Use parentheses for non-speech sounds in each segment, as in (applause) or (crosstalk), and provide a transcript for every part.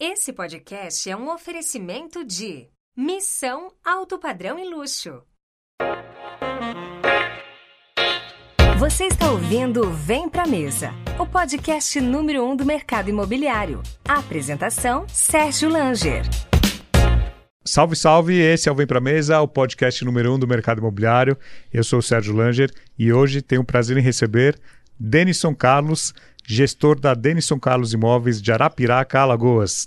Esse podcast é um oferecimento de Missão Alto Padrão e Luxo. Você está ouvindo Vem Pra Mesa, o podcast número um do mercado imobiliário. A apresentação, Sérgio Langer. Salve, salve! Esse é o Vem Pra Mesa, o podcast número um do mercado imobiliário. Eu sou o Sérgio Langer e hoje tenho o prazer em receber Denison Carlos, gestor da Denison Carlos Imóveis de Arapiraca, Alagoas.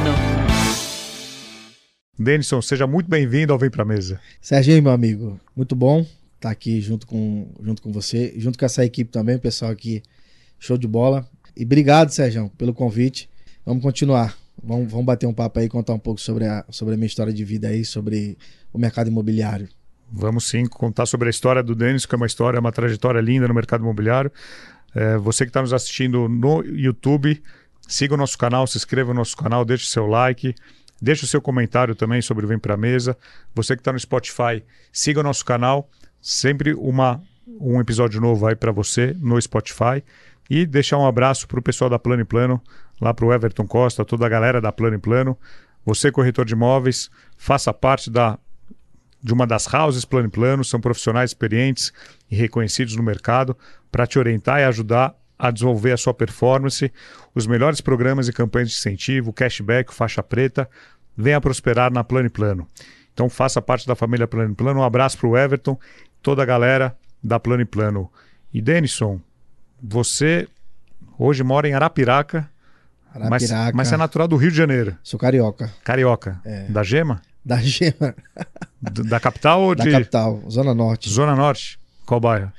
Denison, seja muito bem-vindo ao Vem Pra Mesa. Serginho, meu amigo, muito bom estar aqui junto com, junto com você, junto com essa equipe também, o pessoal aqui, show de bola. E obrigado, Sérgio, pelo convite. Vamos continuar. Vamos, vamos bater um papo aí, contar um pouco sobre a, sobre a minha história de vida aí, sobre o mercado imobiliário. Vamos sim contar sobre a história do Denis, que é uma história, uma trajetória linda no mercado imobiliário. É, você que está nos assistindo no YouTube, siga o nosso canal, se inscreva no nosso canal, deixe seu like, deixe o seu comentário também sobre o Vem Pra Mesa. Você que está no Spotify, siga o nosso canal, sempre uma, um episódio novo aí para você no Spotify. E deixar um abraço para o pessoal da Plano e Plano, lá para o Everton Costa, toda a galera da Plano e Plano. Você, corretor de imóveis, faça parte da de uma das houses Plano e Plano, são profissionais experientes e reconhecidos no mercado para te orientar e ajudar a desenvolver a sua performance, os melhores programas e campanhas de incentivo, cashback, faixa preta, venha prosperar na Plano e Plano. Então faça parte da família Plano e Plano. Um abraço para o Everton, toda a galera da Plano e Plano. E Denison, você hoje mora em Arapiraca, Arapiraca. Mas, mas você é natural do Rio de Janeiro. Sou carioca. Carioca. É. Da Gema? Da Gema. Da capital ou da de. capital, Zona Norte. Zona Norte? Qual bairro?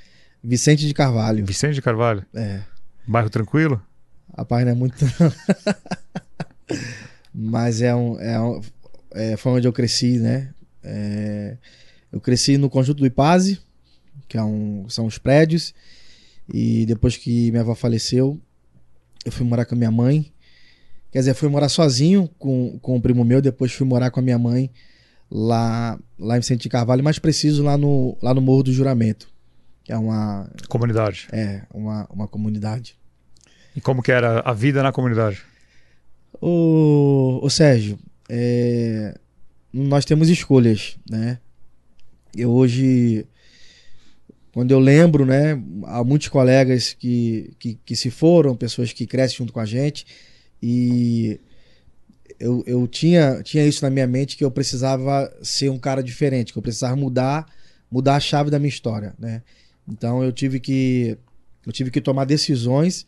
Vicente de Carvalho. Vicente de Carvalho. É. Bairro tranquilo? Rapaz, não é muito. Mas é um, é um. é, foi onde eu cresci, né? É, eu cresci no conjunto do Ipaze, que é um, são os prédios. E depois que minha avó faleceu, eu fui morar com a minha mãe. Quer dizer, fui morar sozinho com, com um primo meu, depois fui morar com a minha mãe lá, lá em Vicente de Carvalho, mais preciso lá no, lá no Morro do Juramento, é uma, Comunidade. é, uma, uma comunidade. E como que era a vida na comunidade? Ô, ô Sérgio, é, nós temos escolhas, né? Eu hoje, quando eu lembro, né, há muitos colegas que, que, que se foram, pessoas que crescem junto com a gente, e eu, eu tinha, tinha isso na minha mente que eu precisava ser um cara diferente, que eu precisava mudar, mudar a chave da minha história, né? Então eu tive que, eu tive que tomar decisões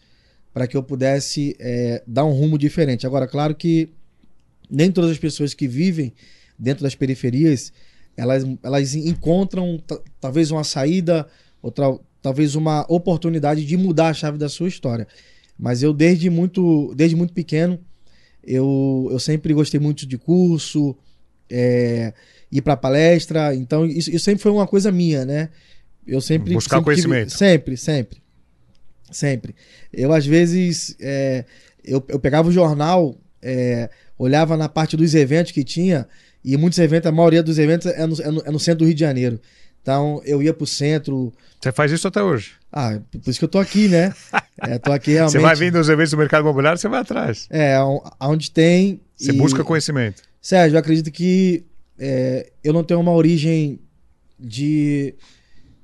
para que eu pudesse é, dar um rumo diferente. Agora, claro que nem todas as pessoas que vivem dentro das periferias elas, elas encontram ta- talvez uma saída ou talvez uma oportunidade de mudar a chave da sua história. Mas eu desde muito desde muito pequeno eu, eu sempre gostei muito de curso, é, ir para palestra. Então isso, isso sempre foi uma coisa minha, né? Eu sempre Buscar sempre tive- conhecimento. sempre, sempre, sempre. Eu às vezes é, eu, eu pegava o jornal, é, olhava na parte dos eventos que tinha e muitos eventos, a maioria dos eventos é no, é no- é no centro do Rio de Janeiro. Então eu ia pro centro. Você faz isso até hoje. Ah, por isso que eu tô aqui, né? (laughs) É, tô aqui realmente. Você vai vindo aos eventos do mercado imobiliário, você vai atrás. É, on- onde tem. Você e- busca conhecimento. Sérgio, eu acredito que é, eu não tenho uma origem de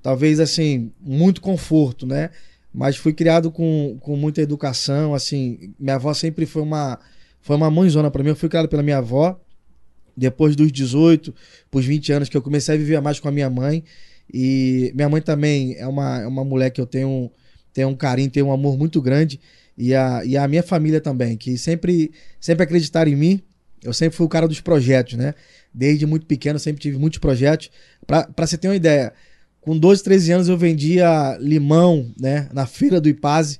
talvez assim muito conforto, né? Mas fui criado com, com muita educação, assim. Minha avó sempre foi uma foi uma mãezona para mim. Eu fui criado pela minha avó. Depois dos 18, pros 20 anos que eu comecei a viver mais com a minha mãe. E minha mãe também é uma, é uma mulher que eu tenho, tenho um carinho, tenho um amor muito grande. E a, e a minha família também, que sempre, sempre acreditaram em mim. Eu sempre fui o cara dos projetos, né? Desde muito pequeno, sempre tive muitos projetos. Pra você ter uma ideia, com 12, 13 anos eu vendia limão, né? Na feira do Ipaze.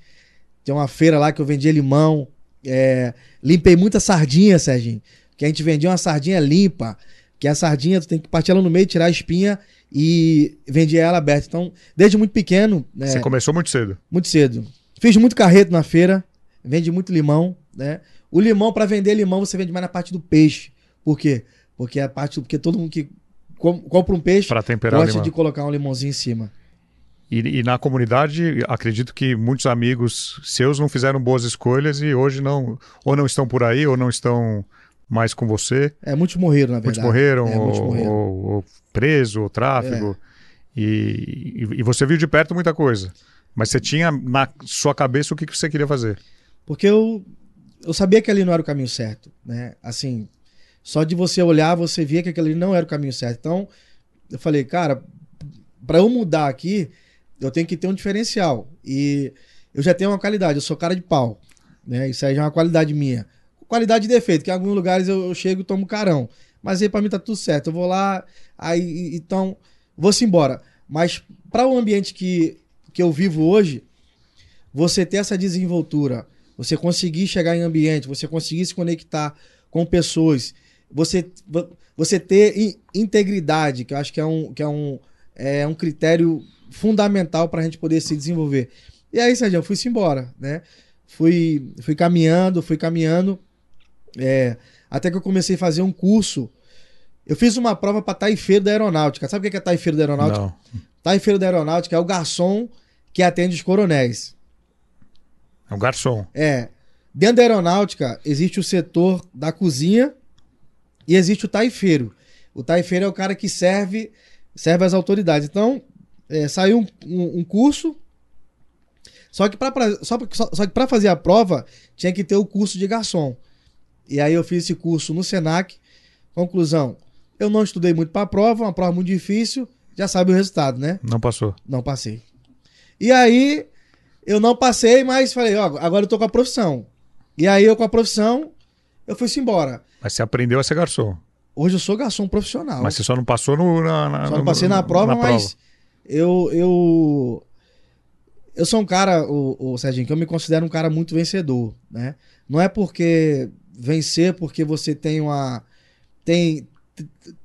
Tem uma feira lá que eu vendia limão. É, limpei muita sardinha, Serginho. Que a gente vendia uma sardinha limpa. Que a sardinha, tu tem que partir ela no meio, tirar a espinha e vendia ela aberta. Então, desde muito pequeno. né, Você começou muito cedo. muito cedo. Fiz muito carreto na feira, vende muito limão, né? O limão, para vender limão, você vende mais na parte do peixe. Por quê? Porque a parte porque todo mundo que com- compra um peixe Para temperar gosta de colocar um limãozinho em cima. E, e na comunidade, acredito que muitos amigos seus não fizeram boas escolhas e hoje não, ou não estão por aí, ou não estão mais com você. É, muitos morreram, na Muitos verdade. morreram, É, ou, muitos morreram. É. ou- ou preso, ou tráfego. E, e, e você viu de perto muita coisa. Mas você tinha na sua cabeça o que, que você queria fazer. Porque eu, eu sabia que ali não era o caminho certo, né? Assim, só de você olhar, você via que aquele ali não era o caminho certo. Então, eu falei, cara, para eu mudar aqui, eu tenho que ter um diferencial. E eu já tenho uma qualidade, eu sou cara de pau, né? Isso aí já é uma qualidade minha. Qualidade e defeito, que em alguns lugares eu, chego e tomo carão. Mas aí pra mim tá tudo certo. Eu vou lá, aí então vou-se embora. Mas para o ambiente que, que eu vivo hoje, você ter essa desenvoltura, você conseguir chegar em ambiente, você conseguir se conectar com pessoas, você, vo- você ter in- integridade, que eu acho que é um, que é um, é um critério fundamental para a gente poder se desenvolver. E aí, Sérgio, eu fui-se embora, né? Fui, fui caminhando, fui caminhando, é, até que eu comecei a fazer um curso. Eu fiz uma prova para taifeiro da aeronáutica. Sabe o que é taifeiro da aeronáutica? Não. Taifeiro da aeronáutica é o garçom que atende os coronéis. É um garçom. É. Dentro da aeronáutica existe o setor da cozinha e existe o taifeiro. O taifeiro é o cara que serve serve as autoridades. Então, é, saiu um, um- um curso. Só que para só, pra- só, só que para fazer a prova tinha que ter o curso de garçom. E aí eu fiz esse curso no Senac. Conclusão, eu não estudei muito para a prova, uma prova muito difícil, já sabe o resultado, né? Não passou. Não passei. E aí, eu não passei, mas falei, ó, agora eu tô com a profissão. E aí, eu com a profissão, eu fui-se embora. Mas você aprendeu a ser garçom. Hoje eu sou garçom profissional. Mas você só não passou no, na, na- Só não no- passei na prova, na mas eu, eu. Eu sou um cara, o, o Serginho, que eu me considero um cara muito vencedor, né? Não é porque vencer porque você tem uma. Tem.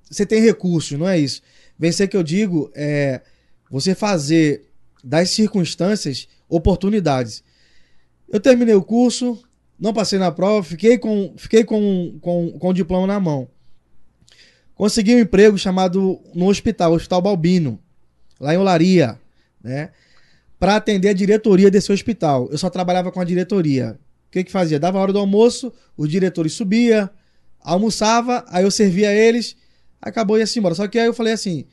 Você tem recursos, não é isso. Vencer que eu digo é você fazer das circunstâncias oportunidades. Eu terminei o curso, não passei na prova, fiquei com, fiquei com, com, com o diploma na mão. Consegui um emprego chamado no hospital, Hospital Balbino, lá em Olaria, né? Para atender a diretoria desse hospital. Eu só trabalhava com a diretoria. O que que fazia? Dava a hora do almoço, os diretores subia, almoçava, aí eu servia eles, acabou e ia-se embora. Só que aí eu falei assim,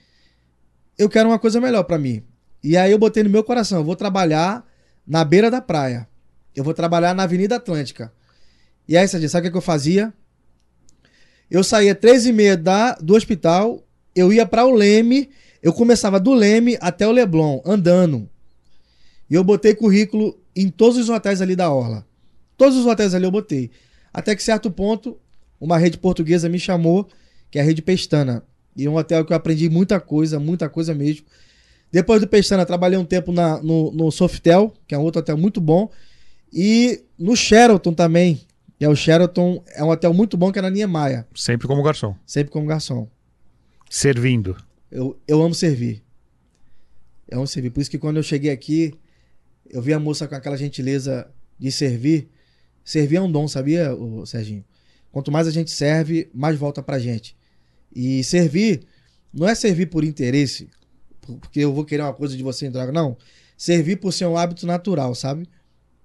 eu quero uma coisa melhor para mim. E aí eu botei no meu coração, eu vou trabalhar na beira da praia. Eu vou trabalhar na Avenida Atlântica. E aí, Sérgio, sabe o que que eu fazia? Eu saía três e meia da, do hospital, eu ia para o Leme, eu começava do Leme até o Leblon, andando. E eu botei currículo em todos os hotéis ali da Orla. Todos os hotéis ali eu botei. Até que certo ponto, uma rede portuguesa me chamou, que é a Rede Pestana. E é um hotel que eu aprendi muita coisa, muita coisa mesmo. Depois do Pestana, trabalhei um tempo na, no, no Softel, que é um outro hotel muito bom. E no Sheraton também, que é o Sheraton, é um hotel muito bom que é na Niemeyer, Sempre como garçom. sempre como garçom. Servindo. Eu, eu amo servir. Eu amo servir. Por isso que quando eu cheguei aqui, eu vi a moça com aquela gentileza de servir. Servir é um dom, sabia, o Serginho? Quanto mais a gente serve, mais volta pra gente. E servir não é servir por interesse, porque eu vou querer uma coisa de você em troca, não. Servir por ser um hábito natural, sabe?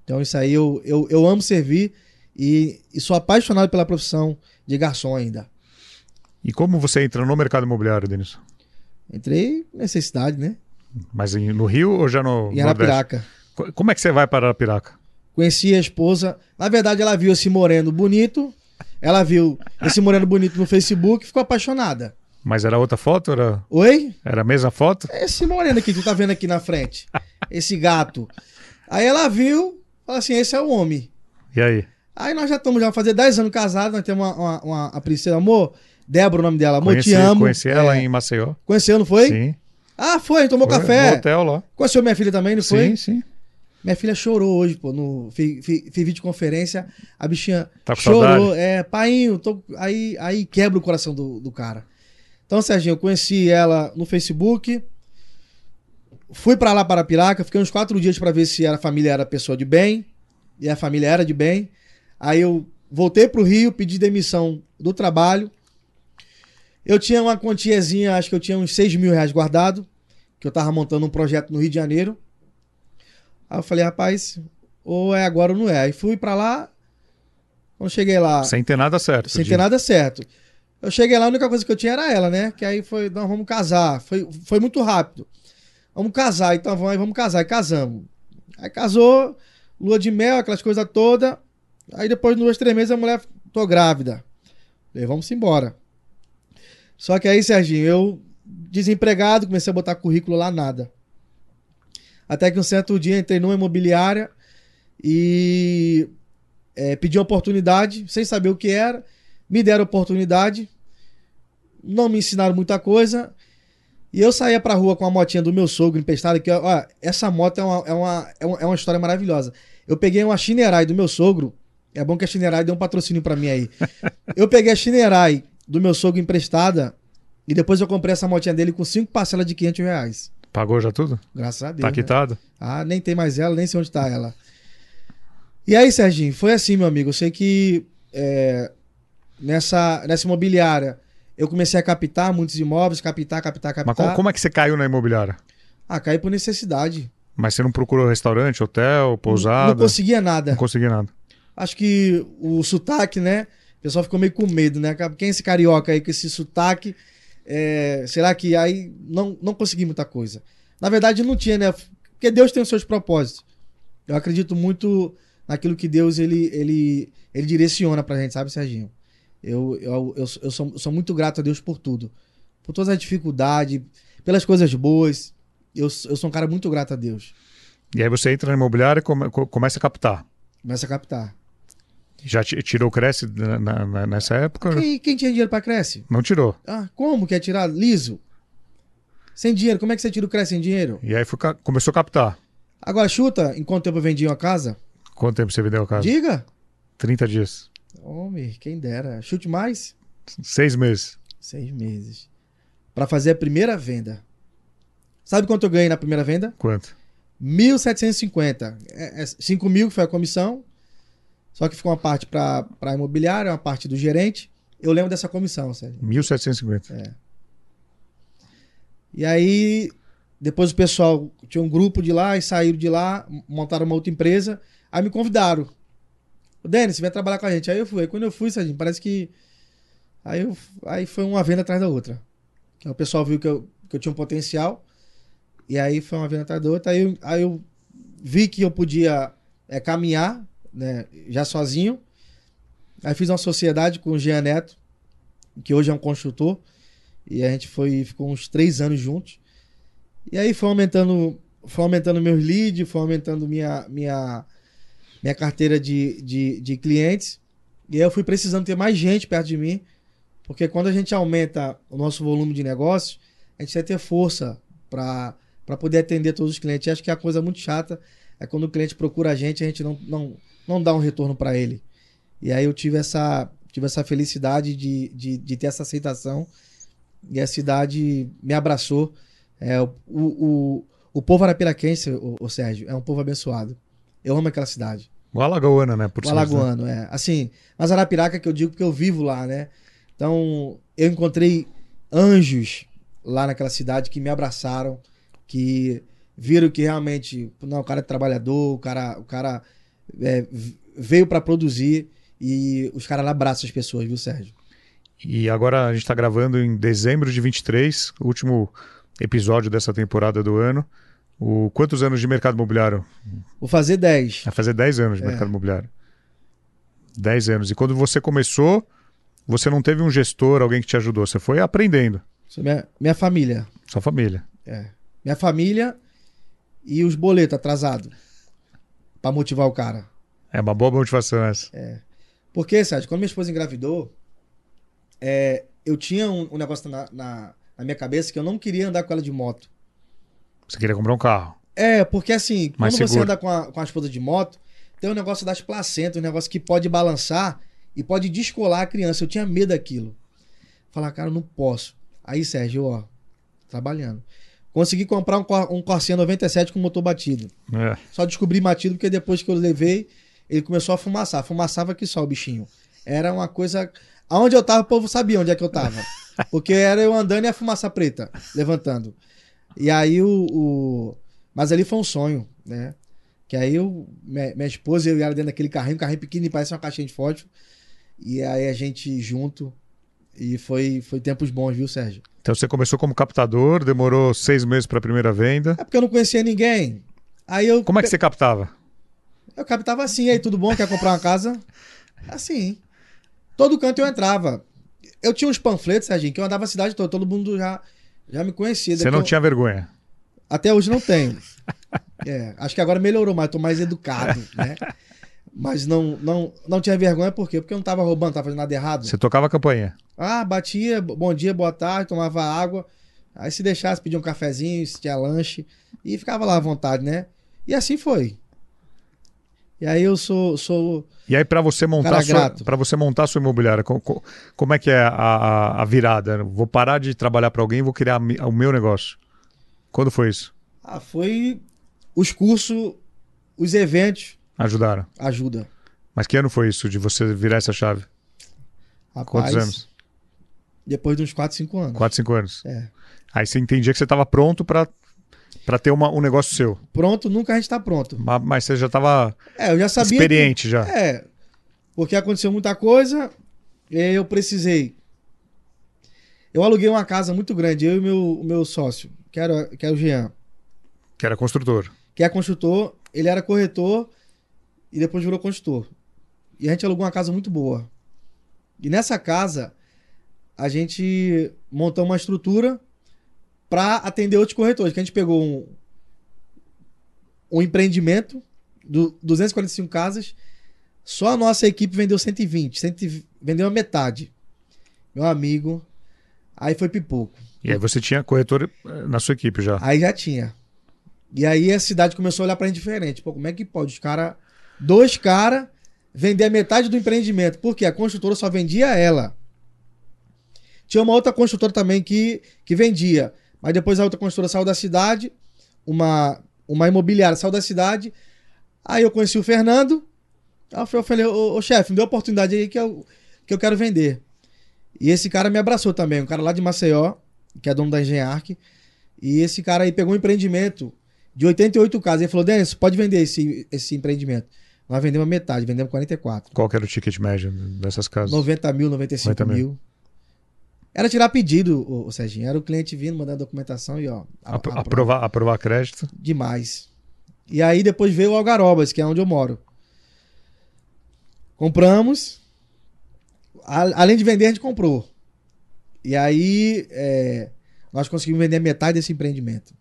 Então isso aí eu, eu, eu amo servir e, e sou apaixonado pela profissão de garçom ainda. E como você entra no mercado imobiliário, Denis? Entrei necessidade, né? Mas em- no Rio ou já no Em Nordeste? Arapiraca. Co- Como é que você vai para Arapiraca? Conheci a esposa. Na verdade, ela viu esse moreno bonito. Ela viu esse moreno bonito no Facebook e ficou apaixonada. Mas era outra foto? Era, Oi? era a mesma foto? Esse moreno aqui que tu tá vendo aqui na frente. Esse gato. Aí ela viu, falou assim: esse é o homem. E aí? Aí nós já estamos já fazer 10 anos casados, nós temos uma, uma, uma a princesa, amor. Débora, o nome dela. Amor, conheci, te amo. conheci ela É. em Maceió. Conheceu, não foi? Sim. Ah, foi, tomou Foi, café. No hotel lá. Conheceu minha filha também, não foi? Sim, sim. Minha filha chorou hoje, pô, no fiz, fiz videoconferência, a bichinha Tá com chorou, saudade? é, paiinho, tô... aí, aí quebra o coração do, do cara. Então, Serginho, eu conheci ela no Facebook, fui pra lá para Piraca, fiquei uns quatro dias pra ver se a família era pessoa de bem, e a família era de bem. Aí eu voltei pro Rio, pedi demissão do trabalho. Eu tinha uma quantiazinha, acho que eu tinha uns 6 mil reais guardado, que eu tava montando um projeto no Rio de Janeiro. Aí eu falei, rapaz, ou é agora ou não é. Aí fui pra lá, quando cheguei lá, Sem ter nada certo. sem ter nada certo. Eu cheguei lá, a única coisa que eu tinha era ela, né? Que aí foi, não, vamos casar. Foi, foi muito rápido. Vamos casar, então vamos, vamos casar. E casamos. Aí casou, lua de mel, aquelas coisas todas. Aí depois de dois, três meses, a mulher, tô grávida. Falei, vamos embora. Só que aí, Serginho, eu, desempregado, comecei a botar currículo lá, nada. Até que um certo dia entrei numa imobiliária e é, pedi oportunidade, sem saber o que era. Me deram oportunidade. Não me ensinaram muita coisa. E eu saía pra rua com a motinha do meu sogro emprestada, que, ó, essa moto é uma, é uma, é uma, é uma história maravilhosa. Eu peguei uma Shinerai do meu sogro. É bom que a Shinerai deu um patrocínio pra mim aí. (laughs) Eu peguei a Shinerai do meu sogro emprestada e depois eu comprei essa motinha dele com cinco parcelas de 500 reais. Pagou já tudo? Graças a Deus. Tá né? quitado? Ah, nem tem mais ela, nem sei onde tá ela. E aí, Serginho, foi assim, meu amigo. Eu sei que é, nessa, nessa imobiliária eu comecei a captar muitos imóveis, captar, captar, captar. Mas como, é que você caiu na imobiliária? Ah, caí por necessidade. Mas você não procurou restaurante, hotel, Não pousada? conseguia nada. Não conseguia nada. Acho que o sotaque, né? O pessoal ficou meio com medo, né? Quem é esse carioca aí com esse sotaque? É, será que aí não, não consegui muita coisa? Na verdade, não tinha, né? Porque Deus tem os seus propósitos. Eu acredito muito naquilo que Deus ele, ele, ele direciona pra gente, sabe, Serginho? Eu, eu, eu, eu sou, sou muito grato a Deus por tudo. Por todas as dificuldades, pelas coisas boas. Eu, eu sou um cara muito grato a Deus. E aí você entra na imobiliária e come- co- começa a captar. Começa a captar. Já ti- tirou o Cresce na- na- nessa época? Quem, quem tinha dinheiro pra cresce? Não tirou. Ah, como que é tirar liso? Sem dinheiro, como é que você tira o crédito sem dinheiro? E aí foi começou a captar. Agora chuta, em quanto tempo eu vendi uma casa? Quanto tempo você vendeu a casa? Diga. 30 dias. Homem, quem dera. Chute mais? Seis meses. Seis meses. Pra fazer a primeira venda. Sabe quanto eu ganhei na primeira venda? Quanto? 1.750. É, é 5 mil que foi a comissão. Só que ficou uma parte pra, pra imobiliária, uma parte do gerente. Eu lembro dessa comissão, Sérgio. 1.750. E aí, depois o pessoal tinha um grupo de lá e saíram de lá, montaram uma outra empresa. Aí me convidaram. Denis, vai trabalhar com a gente. Aí eu fui. Aí quando eu fui, parece que. Aí, eu, aí foi uma venda atrás da outra. O pessoal viu que eu, que eu tinha um potencial. E aí foi uma venda atrás da outra. Aí eu, aí eu vi que eu podia é, caminhar, né, já sozinho. Aí fiz uma sociedade com o Jean Neto, que hoje é um construtor. E a gente foi, ficou uns três anos juntos. E aí foi aumentando, foi aumentando meus leads, foi aumentando minha, minha, minha carteira de, de, de clientes. E eu fui precisando ter mais gente perto de mim. Porque quando a gente aumenta o nosso volume de negócios, a gente vai ter força para poder atender todos os clientes. E acho que a coisa muito chata é quando o cliente procura a gente a gente não, não, não dá um retorno para ele. E aí eu tive essa, tive essa felicidade de, de, de ter essa aceitação. E a cidade me abraçou. É, o, o, o povo arapiraquense, o, o Sérgio, é um povo abençoado. Eu amo aquela cidade. O Alagoana, né? Por O cima, Alagoano, é. Assim, mas Arapiraca que eu digo porque eu vivo lá, né? Então, eu encontrei anjos lá naquela cidade que me abraçaram, que viram que realmente, não, o cara é trabalhador, o cara, o cara é, veio para produzir e os caras lá abraçam as pessoas, viu, Sérgio? E agora a gente está gravando em dezembro de 23, o último episódio dessa temporada do ano. O, quantos anos de mercado imobiliário? Vou fazer 10. Vai fazer 10 anos de É. mercado imobiliário. 10 anos. E quando você começou, você não teve um gestor, alguém que te ajudou. Você foi aprendendo. Minha, minha família. Sua família. É. Minha família e os boletos atrasados. Pra motivar o cara. É uma boa motivação essa. Porque, Sérgio, quando minha esposa engravidou, é, eu tinha um, um negócio na, na, na minha cabeça que eu não queria andar com ela de moto. Você queria comprar um carro. É, porque assim, Mais quando você seguro. anda com a, com a esposa de moto, tem um negócio das placentas, um negócio que pode balançar e pode descolar a criança. Eu tinha medo daquilo. Falar, cara, eu não posso. Aí, Sérgio, ó, trabalhando. Consegui comprar um, um Corsinha 97 com motor batido. É. Só descobri batido porque depois que eu levei, ele começou a fumaçar. Fumaçava que só o bichinho. Era uma coisa. Aonde eu tava, o povo sabia onde é que eu tava. (laughs) Porque era eu andando e a fumaça preta, levantando. E aí o. o- Mas ali foi um sonho, né? Que aí eu, minha, minha esposa e eu e ela dentro daquele carrinho, um carrinho pequeno, parece uma caixinha de fósforo. E aí a gente junto. E foi, foi tempos bons, viu, Sérgio? Então você começou como captador, demorou seis meses para a primeira venda. É porque eu não conhecia ninguém. Aí eu. Como é que você captava? Eu captava assim, aí tudo bom? Quer comprar uma casa? Assim. Todo canto eu entrava. Eu tinha uns panfletos, Serginho, que eu andava a cidade toda, todo mundo já, já me conhecia. Você não eu- tinha vergonha. Até hoje não tenho. (laughs) É, acho que agora melhorou mais, tô mais educado, (laughs) né? Mas não, não, não tinha vergonha, por quê? Porque eu não tava roubando, não tava fazendo nada errado. Você tocava a campainha. Ah, batia, bom dia, boa tarde, tomava água. Aí se deixasse, pedia um cafezinho, se tinha lanche. E ficava lá à vontade, né? E assim foi. E aí eu sou, sou E aí para você montar para você montar a sua imobiliária, co- co- como é que é a, a, a virada? Vou parar de trabalhar para alguém, e vou criar o meu negócio. Quando foi isso? Ah, foi os cursos, os eventos, Ajudaram. ajuda. Mas que ano foi isso de você virar essa chave? Rapaz, Quantos anos? Depois de uns 4, 5 anos. Quatro, cinco anos. É. Aí você entendia que você estava pronto para para ter uma, um negócio seu. Pronto, nunca a gente tá pronto. Ma- Mas você já estava É, eu já sabia. experiente que- já. É. Porque aconteceu muita coisa, e eu precisei. Eu aluguei uma casa muito grande, eu e meu, o meu sócio, que era, que é o Jean, Que era construtor. que é construtor, ele era corretor e depois virou construtor. E a gente alugou uma casa muito boa. E nessa casa, a gente montou uma estrutura para atender outros corretores. Que a gente pegou um, um empreendimento do 245 casas, só a nossa equipe vendeu 120, 120 vendeu a metade. Meu amigo, aí foi pipoco. E aí você tinha corretor eh, na sua equipe já. Aí já tinha. E aí a cidade começou a olhar pra gente diferente. Pô, como é que pode? Os cara, dois caras vender a metade do empreendimento. Porque a construtora só vendia ela. Tinha uma outra construtora também que, que vendia. Mas depois a outra construtora saiu da cidade. Uma, uma imobiliária saiu da cidade. Aí eu conheci o Fernando. Aí eu falei, ô, ô chefe, me a oportunidade aí que eu, que eu quero vender. E esse cara me abraçou também. Um cara lá de Maceió, que é dono da Engenharc. E esse cara aí pegou um empreendimento de 88 casas. Ele falou, Denis, pode vender esse, esse empreendimento. Nós vendemos a metade, vendemos 44. Qual que era o ticket médio dessas casas? 90 mil, 95 90 mil. mil. Era tirar pedido, o, Serginho. Era o cliente vindo, mandando documentação e ó. a- Apro- a- aprovar, aprovar crédito. Demais. E aí depois veio o Algarobas, que é onde eu moro. Compramos. A- além de vender, a gente comprou. E aí é, nós conseguimos vender metade desse empreendimento.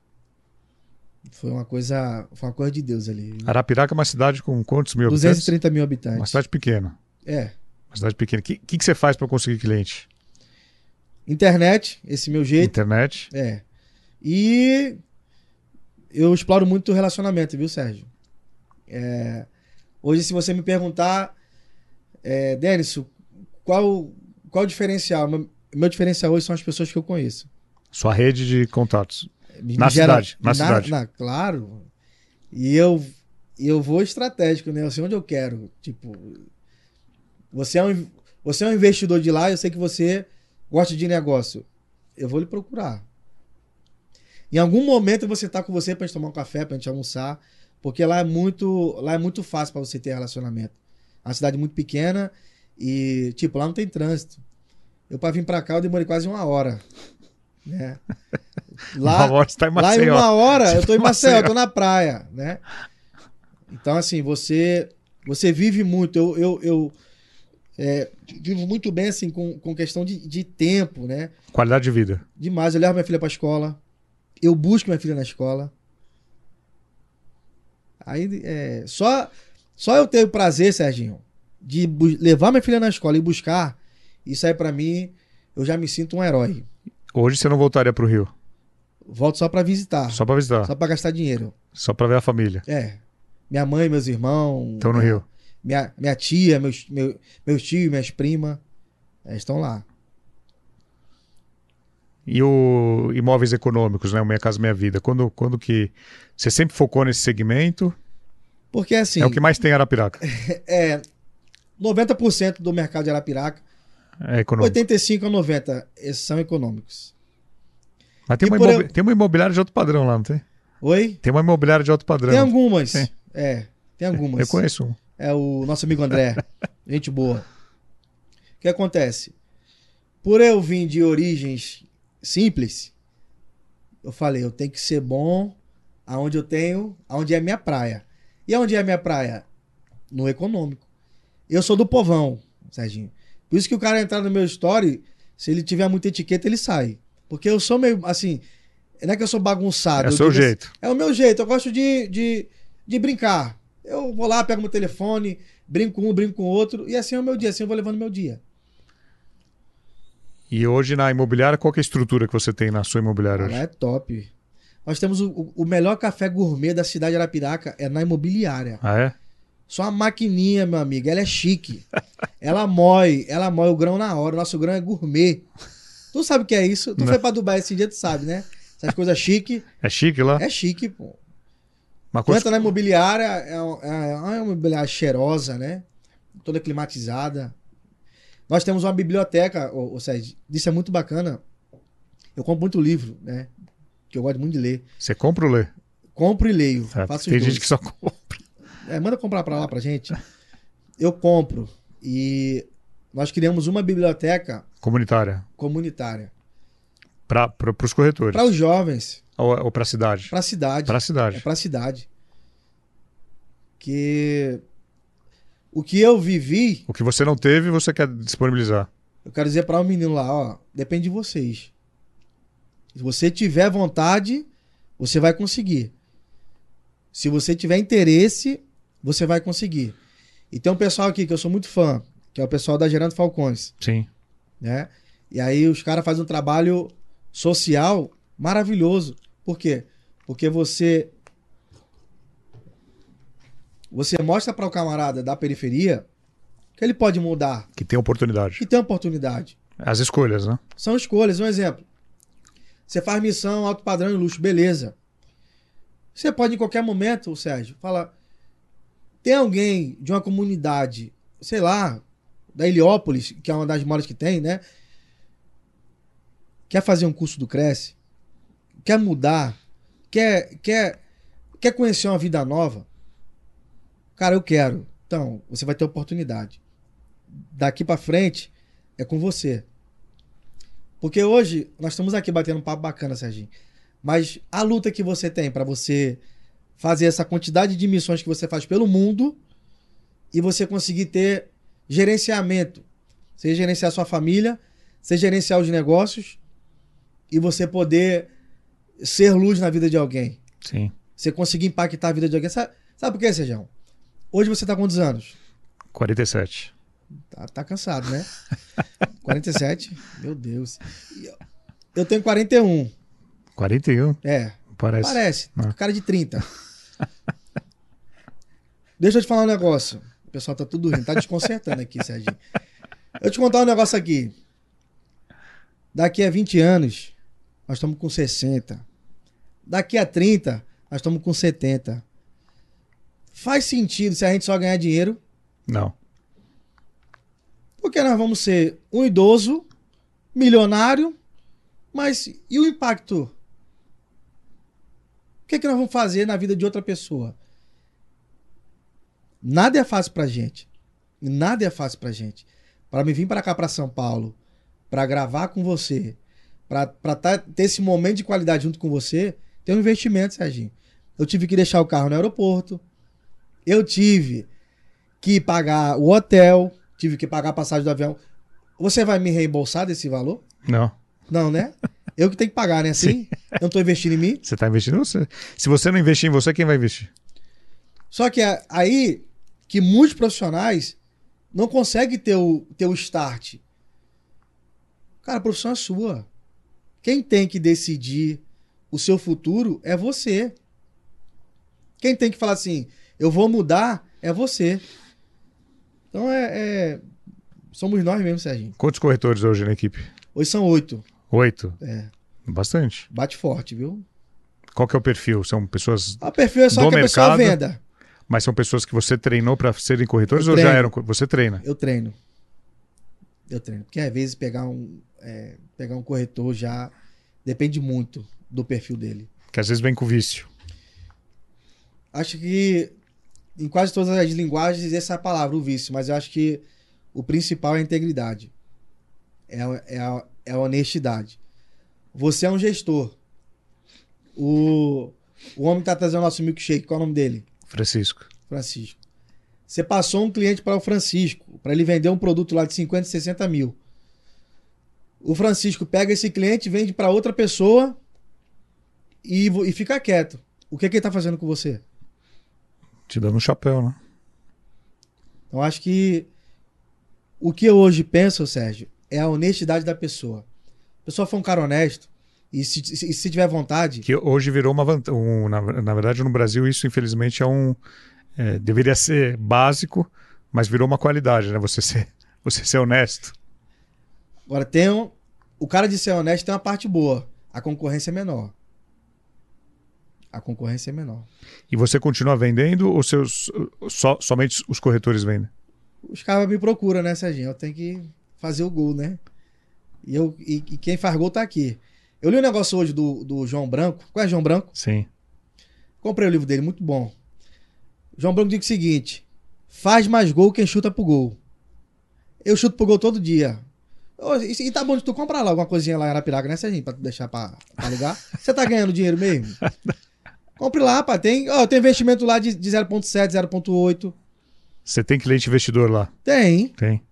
Foi uma coisa, foi uma coisa de Deus ali. Arapiraca é uma cidade com quantos mil habitantes? 230 mil Uma habitantes. cidade pequena. É. Uma cidade pequena. O que, que, que você faz para conseguir cliente? Internet, esse meu jeito. Internet. É. E eu exploro muito o relacionamento, viu, Sérgio? É, hoje, se você me perguntar, é, Denis, qual, qual o diferencial? Meu, meu diferencial hoje são as pessoas que eu conheço. Sua rede de contatos. Me Na cidade, na cidade. claro. E eu, eu vou estratégico, né? Eu sei onde eu quero. Tipo, você é, um, você é um investidor de lá, eu sei que você gosta de negócio. Eu vou lhe procurar. Em algum momento eu vou sentar com você pra gente tomar um café, pra gente almoçar. Porque lá é muito, lá é muito fácil pra você ter relacionamento. É uma cidade muito pequena e, tipo, lá não tem trânsito. Eu, pra vir pra cá, eu demorei quase uma hora. Né? (laughs) Lá, Uma hora você tá em Lá em Maceió. uma hora, Você eu tô em (laughs) Maceió, eu Maceió. tô na praia, né? Então, assim, você você vive muito. Eu, eu, eu é, vivo muito bem, assim, com, com questão de, de tempo, né? Qualidade de vida. Demais. Eu levo minha filha pra escola. Eu busco minha filha na escola. Aí, é, só, só eu ter o prazer, Serginho, de levar minha filha na escola e buscar, isso aí pra mim, eu já me sinto um herói. Hoje você não voltaria pro Rio. Volto só pra visitar. Só pra visitar. Só pra gastar dinheiro. Só pra ver a família. É. Minha mãe, meus irmãos. Estão no é, Rio. Minha, minha tia, meus, meu, meus tios, minhas primas. é, estão lá. E o imóveis econômicos, né? O Minha Casa Minha Vida. Quando, quando que. Você sempre focou nesse segmento? Porque assim. É o que mais tem em Arapiraca. (laughs) é 90% do mercado de Arapiraca, É econômico. 85 a 90 esses são econômicos. Mas tem E uma, por imobi- eu- tem uma imobiliária de alto padrão lá, não tem? Oi? Tem uma imobiliária de alto padrão. Tem algumas. Tem. É, tem algumas. Eu conheço um. É o nosso amigo André. (laughs) Gente boa. O que acontece? Por eu vir de origens simples, eu falei, eu tenho que ser bom aonde eu tenho, aonde é a minha praia. E aonde é a minha praia? No econômico. Eu sou do povão, Serginho. Por isso que o cara entrar no meu story, se ele tiver muita etiqueta, ele sai. Porque eu sou meio, assim, não é que eu sou bagunçado. É o eu seu assim, jeito. é o meu jeito, eu gosto de, de, de brincar. Eu vou lá, pego meu telefone, brinco com um, brinco com o outro, e assim é o meu dia, assim eu vou levando meu dia. E hoje na imobiliária, qual que é a estrutura que você tem na sua imobiliária Lá hoje? é top. Nós temos o, o- melhor café gourmet da cidade de Arapiraca, é na imobiliária. Ah, é? Só uma maquininha, meu amigo, ela é chique. ela mói, ela mói o grão na hora, o nosso grão é gourmet. Tu sabe o que é isso? Tu Não. foi pra Dubai esse dia, tu sabe, né? Essas coisas chique, É chique lá? é chique, pô. Tu quantos- entra na imobiliária, é, um- é uma imobiliária cheirosa, né? Toda climatizada. Nós temos uma biblioteca, ô, ô Sérgio, isso é muito bacana. Eu compro muito livro, né? Que eu gosto muito de ler. Você compra ou lê? Compro e leio. É, faço tem gente dois. que só compra. (laughs) É, manda comprar pra lá pra gente. Eu compro. E nós criamos uma biblioteca Comunitária. comunitária Para os corretores. para os jovens, Ou, ou para a cidade? para a cidade. Para a cidade. É pra cidade. Que o que eu vivi O que você não teve, você quer disponibilizar. Eu quero dizer para o menino lá, ó, depende de vocês. Se você tiver vontade, você vai conseguir. Se você tiver interesse, você vai conseguir. E tem um pessoal aqui que eu sou muito fã, que é o pessoal da Gerando Falcões, Sim. né? E aí os caras fazem um trabalho social maravilhoso. Por quê? Porque você você mostra para o camarada da periferia que ele pode mudar, Que tem oportunidade. que tem oportunidade. As escolhas, né? São escolhas. Um exemplo. Você faz missão, alto padrão e luxo, beleza. Você pode em qualquer momento, Sérgio, falar. Tem alguém de uma comunidade, sei lá, da Heliópolis, que é uma das maiores que tem, né? Quer fazer um curso do Cresce? Quer mudar? Quer, quer, quer conhecer uma vida nova? Cara, eu quero. Então, você vai ter oportunidade. Daqui pra frente é com você. Porque hoje nós estamos aqui batendo um papo bacana, Serginho. Mas a luta que você tem para você fazer essa quantidade de missões que você faz pelo mundo e você conseguir ter gerenciamento. Você gerenciar sua família, você gerenciar os negócios e você poder ser luz na vida de alguém. Sim. Você conseguir impactar a vida de alguém. Sabe, sabe por quê, Sérgio? Hoje você tá com quantos anos? 47. Tá, tá cansado, né? (laughs) 47? Meu Deus. E eu- Eu tenho 41. 41? É, Parece. parece. Ah. Cara de 30. Deixa eu te falar um negócio. O pessoal tá tudo rindo. Tá desconcertando aqui, Serginho. Eu te contar um negócio aqui. Daqui a 20 anos, nós estamos com 60. Daqui a 30, nós estamos com 70. Faz sentido se a gente só ganhar dinheiro Não. Porque nós vamos ser um idoso, milionário, mas e o impacto? O que, é que nós vamos fazer na vida de outra pessoa? Nada é fácil pra gente. Nada é fácil pra gente. Para me vir para cá para São Paulo, para gravar com você, para tá, ter esse momento de qualidade junto com você, tem um investimento, Serginho. Eu tive que deixar o carro no aeroporto. Eu tive que pagar o hotel, tive que pagar a passagem do avião. Você vai me reembolsar desse valor? Não. Não, né? Eu que tenho que pagar, né? Assim? Eu não tô investindo em mim. Você está investindo em você. Se você não investir em você, quem vai investir? Só que é aí que muitos profissionais não conseguem ter o, ter o start. Cara, a profissão é sua. Quem tem que decidir o o seu futuro é você. Quem tem que falar assim, eu vou mudar, é você. Então é. é- Somos nós mesmos, Serginho. Quantos corretores hoje na equipe? Hoje são oito. Oito? É. Bastante. Bate forte, viu? Qual que é o perfil? São pessoas. A perfil é só Do que a pessoa mercado? venda. Mas são pessoas que você treinou para serem corretores Eu ou já eram? Você treina? Eu treino. Eu treino. Porque às vezes pegar um, é, pegar um corretor já depende muito do perfil dele. Que às vezes vem com vício. Acho que em quase todas as linguagens essa é a palavra, o vício, mas eu acho que o principal é a integridade. É, a- é, a, é a honestidade. Você é um gestor. O, o homem que está trazendo o nosso milkshake, qual é o nome dele? Francisco. Francisco. Você passou um cliente para o Francisco, para ele vender um produto lá de 50, 60 mil. O Francisco pega esse cliente, vende para outra pessoa e, e fica quieto. O que, que ele está fazendo com você? Te dando um chapéu, né? Então, acho que o que eu hoje penso, Sérgio, é a honestidade da pessoa. A pessoa for um cara honesto e se, se, se tiver vontade, Que hoje virou uma vantagem. Um, na, na verdade, no Brasil, isso infelizmente é um. É, deveria ser básico, mas virou uma qualidade, né? Você ser, (laughs) você ser honesto. agora tem um, o cara de ser honesto tem uma parte boa. A concorrência é menor. A concorrência é menor. E você continua vendendo ou seus, só, somente os corretores vendem? Os caras me procuram, né, Serginho? Eu tenho que fazer o gol, né? E, eu, e, e quem faz gol tá aqui. Eu li um negócio hoje do, do João Branco. Qual é João Branco? Sim. Comprei o livro dele, muito bom. João Branco diz o seguinte: faz mais gol quem chuta pro gol. Eu chuto pro gol todo dia. E tá bom de tu comprar lá alguma coisinha lá em Arapiraca, né, Serginho? Pra tu deixar pra, pra alugar. Você tá ganhando dinheiro mesmo? (laughs) Compre lá, pá. Tem, ó, tem investimento lá de, de 0,7, 0,8. Você tem cliente investidor lá? Tem. Tem.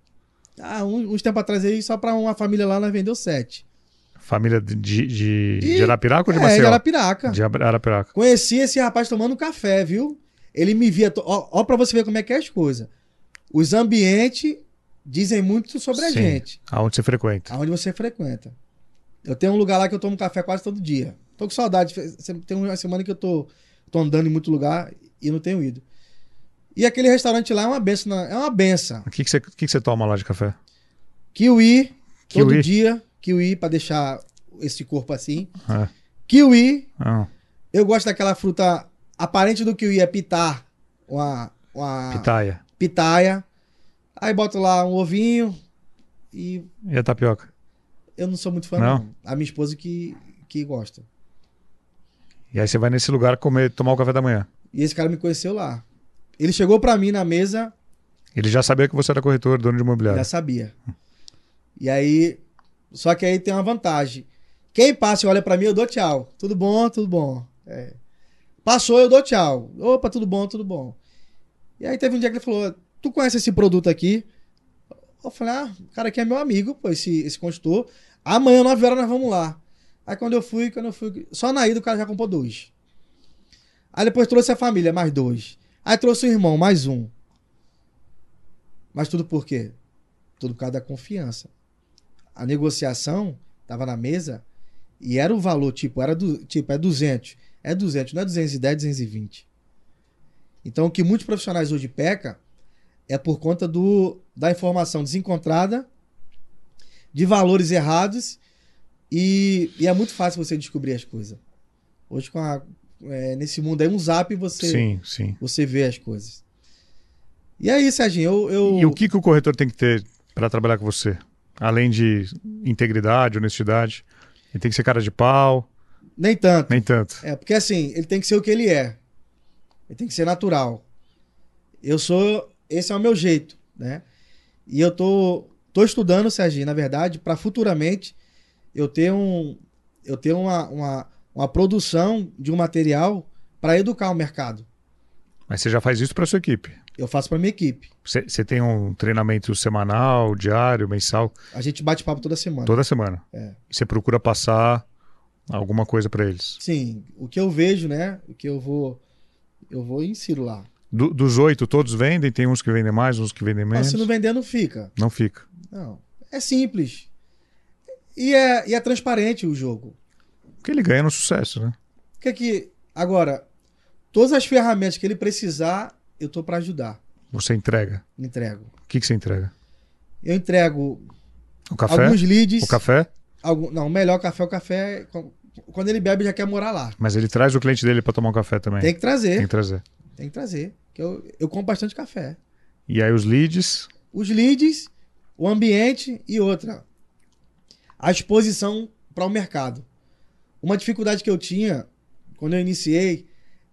Ah, um- uns tempos atrás aí, só pra uma família lá, nós vendeu sete. Família de, de, de, De- de Arapiraca ou de é, de Maceió? Arapiraca. De Ara- Arapiraca. Conheci esse rapaz tomando café, viu? Ele me via. Ó, ó pra você ver como é que é as coisas. Os ambientes dizem muito sobre a Sim. gente, Aonde você frequenta? aonde você frequenta. Eu tenho um lugar lá que eu tomo café quase todo dia. Tô com saudade. Tem uma semana que eu tô, tô andando em muito lugar e não tenho ido. E aquele restaurante lá é uma benção. É uma benção. O que, que, você, que, que você toma lá de café? Kiwi, todo Kiwi? dia. Kiwi pra deixar esse corpo assim. Ah, Kiwi, ah, eu gosto daquela fruta. Aparente do kiwi é pitar. Uma, uma pitaia. pitaia. Aí boto lá um ovinho. E E a tapioca? eu não sou muito fã, Não? não. A minha esposa que, que gosta. E aí você vai nesse lugar comer, tomar o café da manhã. E esse cara me conheceu lá. Ele chegou pra mim na mesa, Ele já sabia que você era corretor, dono de imobiliário. já sabia. E aí. Só que aí tem uma vantagem. Quem passa e olha pra mim, eu dou tchau. Tudo bom, tudo bom. É. Passou, eu dou tchau. Opa, tudo bom, tudo bom. E aí teve um dia que ele falou: Tu conhece esse produto aqui? Eu falei: Ah, o cara aqui é meu amigo, pô, esse, esse consultor. Amanhã, 9 horas, nós vamos lá. Aí quando eu fui, quando eu fui. Só na ida o cara já comprou dois. Aí depois trouxe a família, mais dois. Aí trouxe o irmão, mais um. Mas tudo por quê? Tudo por causa da confiança. A negociação tava na mesa e era o valor, tipo, era do, tipo, é 200. É 200, não é 210, 220. Então, o que muitos profissionais hoje pecam é por conta do, da informação desencontrada, de valores errados e, e é muito fácil você descobrir as coisas. Hoje, com a, é, nesse mundo aí, um zap você, Sim, sim. você vê as coisas. E aí, Serginho, eu. eu... E o que, que o corretor tem que ter para trabalhar com você? Além de integridade, honestidade. Ele tem que ser cara de pau, Nem tanto. nem tanto. É, porque assim, ele tem que ser o que ele é. Ele tem que ser natural. Eu sou. Esse é o meu jeito, né? E eu tô, tô estudando, Serginho, na verdade, para futuramente eu ter um. Eu ter uma, uma, uma produção de um material para educar o mercado. Mas você já faz isso para sua equipe. Eu faço para minha equipe. Você, tem um treinamento semanal, diário, mensal, A gente bate papo toda semana. toda semana. É. E você procura passar alguma coisa para eles. Sim, o que eu vejo, né? O que eu vou. Eu vou e insiro lá. Do- dos oito, todos vendem? Tem uns que vendem mais, uns que vendem Mas menos? se não vender, não fica. Não fica. Não. É simples. E é, e é transparente o jogo. Porque ele ganha no sucesso, né? Que é que. Agora, todas as ferramentas que ele precisar, eu tô para ajudar. Você entrega. Entrego. O que, que você entrega? Eu entrego O café? alguns leads. O café? Algum- não, o melhor café é o café. Quando ele bebe, já quer morar lá. Mas ele traz o cliente dele para tomar um café também. Tem que trazer. Tem que trazer. Tem que trazer. Que eu, eu compro bastante café. E aí os leads, Os leads, o ambiente e outra. A exposição para o mercado. Uma dificuldade que eu tinha quando eu iniciei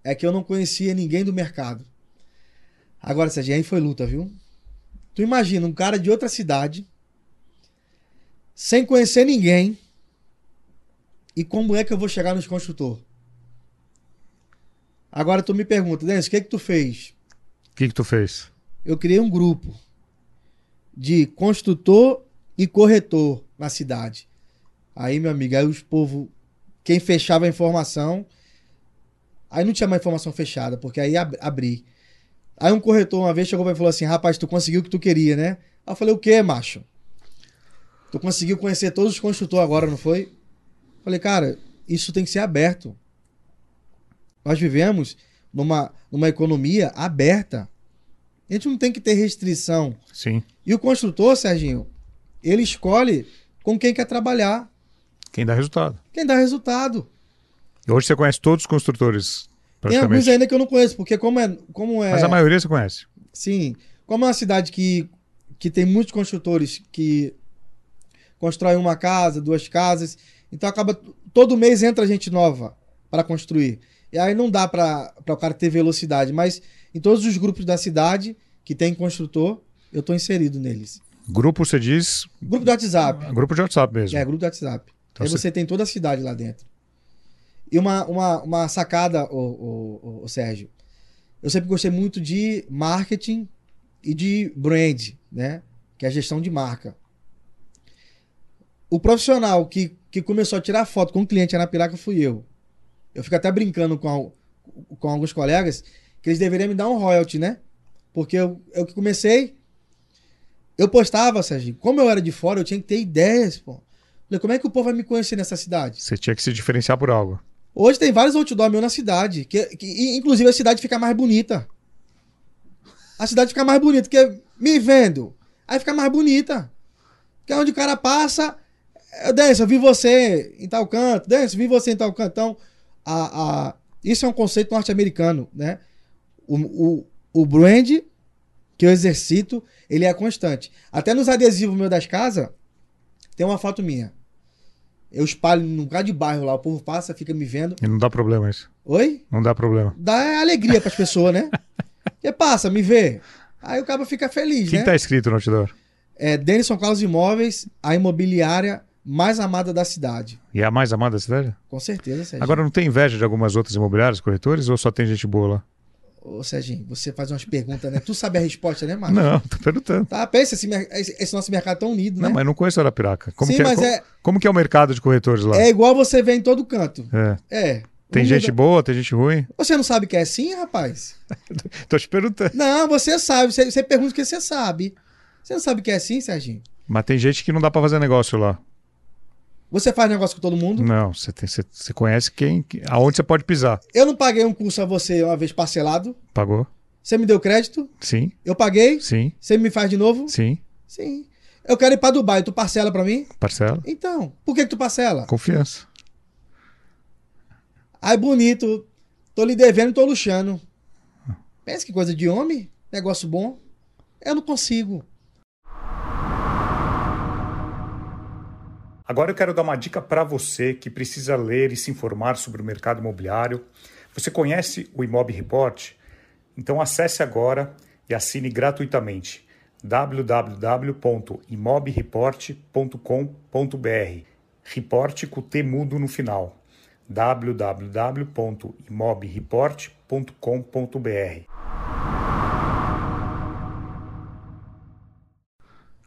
é que eu não conhecia ninguém do mercado. Agora, Sérgio, aí foi luta, viu? Tu imagina um cara de outra cidade, sem conhecer ninguém, e como é que eu vou chegar nos construtor? Agora tu me pergunta, Denis, o que que tu fez? o que, que tu fez? eu criei um grupo de construtor e corretor na cidade. Aí, meu amigo, aí os povo, quem fechava a informação, aí não tinha mais informação fechada, porque aí ab- abri. Aí um corretor uma vez chegou pra mim e falou assim: "Rapaz, tu conseguiu o que tu queria, né?" Aí eu falei: "O quê, macho? Tu conseguiu conhecer todos os construtores agora, não foi?" Falei: "Cara, isso tem que ser aberto. Nós vivemos numa, numa economia aberta. A gente não tem que ter restrição. Sim. E o construtor, Serginho, ele escolhe com quem quer trabalhar, Quem dá resultado. quem dá resultado. E hoje você conhece todos os construtores, Tem alguns ainda que eu não conheço, porque como é, como é, Mas a maioria você conhece. sim, como é uma cidade que, que tem muitos construtores que constroem uma casa, duas casas, então acaba todo mês entra gente nova para construir. E aí não dá para o cara ter velocidade, mas em todos os grupos da cidade que tem construtor, eu tô inserido neles. Grupo, você diz, Grupo do WhatsApp. grupo de WhatsApp mesmo. É, grupo do WhatsApp. Então Aí você- tem toda a cidade lá dentro. E uma, uma, uma sacada, o, o, o, Sérgio. Eu sempre gostei muito de marketing e de brand, né? Que é a gestão de marca. O profissional que, que começou a tirar foto com o cliente na Piraca fui eu. Eu fico até brincando com, com alguns colegas que eles deveriam me dar um royalty, né? Porque eu, eu que comecei, eu postava, Sérgio. Como eu era de fora, eu tinha que ter ideias, pô. Falei, como é que o povo vai me conhecer nessa cidade? Você tinha que se diferenciar por algo. Hoje tem vários outdoor meu na cidade, que, que inclusive a cidade fica mais bonita. A cidade fica mais bonita, porque me vendo, aí fica mais bonita. Porque é onde o cara passa, Denso, eu vi você em tal canto, Denso, vi você em tal canto. Então, a, a, isso é um conceito norte-americano, né? O, o, o brand que eu exercito, ele é constante. Até nos adesivos meus das casas, tem uma foto minha. Eu espalho num lugar de bairro lá, o povo passa, fica me vendo. E não dá problema isso. Oi? Não dá problema. Dá alegria pras pessoas, né? (laughs) Porque passa, me vê. Aí o cara fica feliz, O que, né? que tá escrito no outdoor? É Denison Carlos Imóveis, a imobiliária mais amada da cidade. E é a mais amada da cidade? Com certeza, Serginho. Agora não tem inveja de algumas outras imobiliárias, corretores, ou só tem gente boa lá? Ô, Serginho, você faz umas perguntas, né? Tu sabe a resposta, né, Marcos? Não, tô perguntando. Tá, pensa, esse, esse- nosso mercado tão unido, né? Não, mas não conheço Arapiraca. Como, Sim, que é, mas co- é- como que é o mercado de corretores lá? É igual você vê em todo canto. É. É. Tem gente boa, tem gente ruim? Você não sabe que é assim, rapaz? (laughs) Tô te perguntando. Não, você sabe. Você, você pergunta o que você sabe. Você não sabe que é assim, Serginho? Mas tem gente que não dá pra fazer negócio lá. Você faz negócio com todo mundo? Não, você, tem, você, você conhece quem, que- aonde você pode pisar. Eu não paguei um curso a você uma vez parcelado. Pagou? Você me deu crédito? Sim, Eu paguei? sim, Você me faz de novo? sim. Sim. Eu quero ir pra Dubai, tu parcela pra mim? Parcela. Então, por que, que tu parcela? Confiança. Ai, bonito. Tô lhe devendo e tô luxando. Pensa que coisa de homem? Negócio bom. Eu não consigo. Agora eu quero dar uma dica para você que precisa ler e se informar sobre o mercado imobiliário. Você conhece o Imob Report? Então acesse agora e assine gratuitamente www.imobreport.com.br. Report com T mudo no final. www.imobreport.com.br.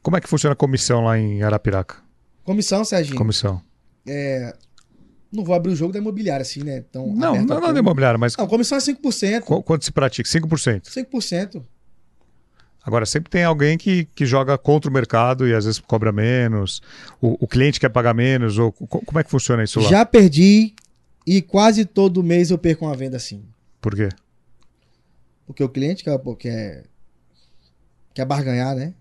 Como é que funciona a comissão lá em Arapiraca? Comissão, Serginho. Comissão. Não vou abrir o jogo da imobiliária assim, né? Tão Não, não, não é público. imobiliária, mas Não, comissão é 5%. qu- quanto se pratica? 5%. 5%. Agora, sempre tem alguém que, que joga contra o mercado e às vezes cobra menos, o, o cliente quer pagar menos, ou co- como é que funciona isso lá? Já perdi e quase todo mês eu perco uma venda assim. Por quê? Porque o cliente quer, quer, quer barganhar, né?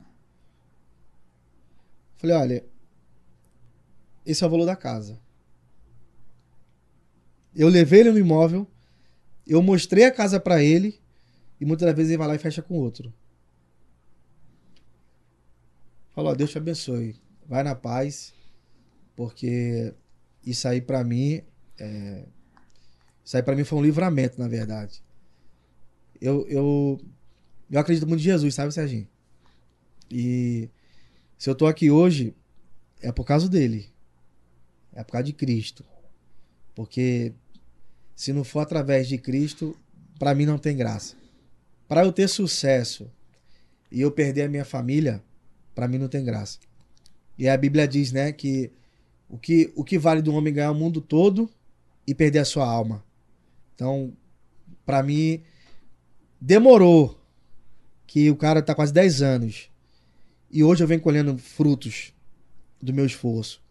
Falei, olha, esse é o valor da casa. Eu levei ele no imóvel, eu mostrei a casa pra ele e muitas das vezes ele vai lá e fecha com outro. Falou, ó, Deus te abençoe. Vai na paz, porque isso aí pra mim, é... isso aí para mim foi um livramento, na verdade eu, eu, eu acredito muito em Jesus, sabe, Serginho? E se eu tô aqui hoje, é por causa dele. É por causa de Cristo. Porque se não for através de Cristo, para mim não tem graça. Para eu ter sucesso e eu perder a minha família, para mim não tem graça. E a Bíblia diz, né, que o que, o que vale do homem ganhar o mundo todo e perder a sua alma. Então, para mim, demorou que o cara tá quase 10 anos e hoje eu venho colhendo frutos do meu esforço.